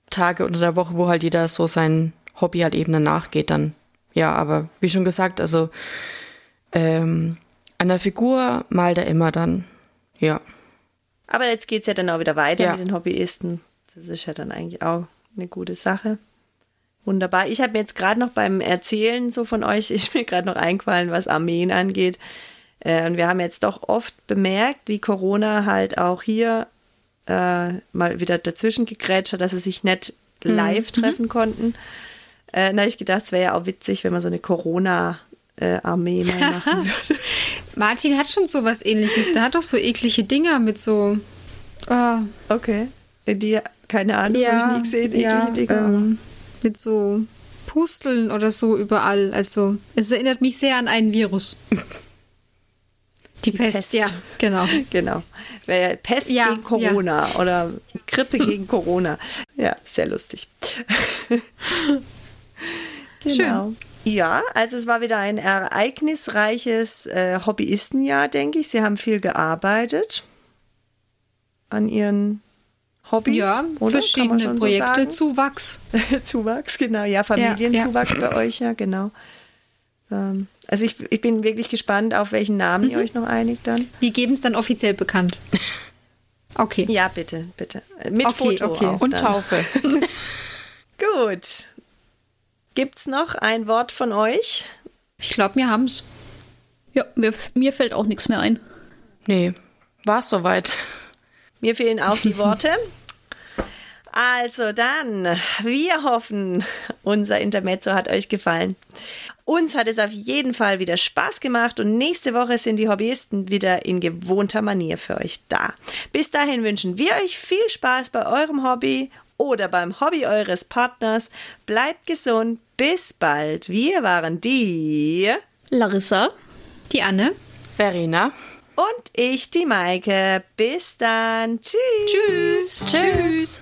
Tage unter der Woche, wo halt jeder so sein Hobby halt eben danach geht dann. Ja, aber wie schon gesagt, also ähm, an der Figur malt er immer dann. Ja. Aber jetzt geht es ja dann auch wieder weiter Ja. mit den Hobbyisten. Das ist ja dann eigentlich auch eine gute Sache. Wunderbar. Ich habe mir jetzt gerade noch beim Erzählen so von euch, ist mir gerade noch eingefallen, was Armeen angeht. Äh, und wir haben jetzt doch oft bemerkt, wie Corona halt auch hier äh, mal wieder dazwischen gegrätscht hat, dass sie sich nicht live treffen konnten. Äh, dann habe ich gedacht, es wäre ja auch witzig, wenn man so eine Corona-Armee mal machen würde. Martin hat schon so was ähnliches. Der hat doch so eklige Dinger mit so. ah, Okay. Die, keine Ahnung, habe ich nie gesehen, eklige ja, Dinger. ähm, mit so Pusteln oder so überall. Also, es erinnert mich sehr an einen Virus. Die, Pest, Pest. ja, genau. Genau. Wäre ja Pest Ja, gegen Corona oder Grippe gegen Corona. Ja, sehr lustig. genau. Ja, also es war wieder ein ereignisreiches äh, Hobbyistenjahr, denke ich. Sie haben viel gearbeitet an ihren Hobbys. Ja, oder? Kann man verschiedene schon Projekte, So sagen? Zuwachs. Zuwachs, genau. Ja, Familienzuwachs bei euch, ja, genau. Ähm, also ich, ich bin wirklich gespannt, auf welchen Namen Mhm. ihr euch noch einigt dann. Wir geben es dann offiziell bekannt. Okay. Ja, bitte, bitte. Mit Okay, Foto okay. auch Und dann. Taufe. Gut. Gibt's noch ein Wort von euch? Ich glaube, wir haben es. Ja, mir, mir fällt auch nichts mehr ein. nee, war es soweit. Mir fehlen auch die Worte. Also dann, wir hoffen, unser Intermezzo hat euch gefallen. Uns hat es auf jeden Fall wieder Spaß gemacht und nächste Woche sind die Hobbyisten wieder in gewohnter Manier für euch da. Bis dahin wünschen wir euch viel Spaß bei eurem Hobby oder beim Hobby eures Partners. Bleibt gesund, bis bald. Wir waren die Larissa, Die Anne. Verena. Und ich, die Maike. Bis dann. Tschüss. Tschüss. Tschüss.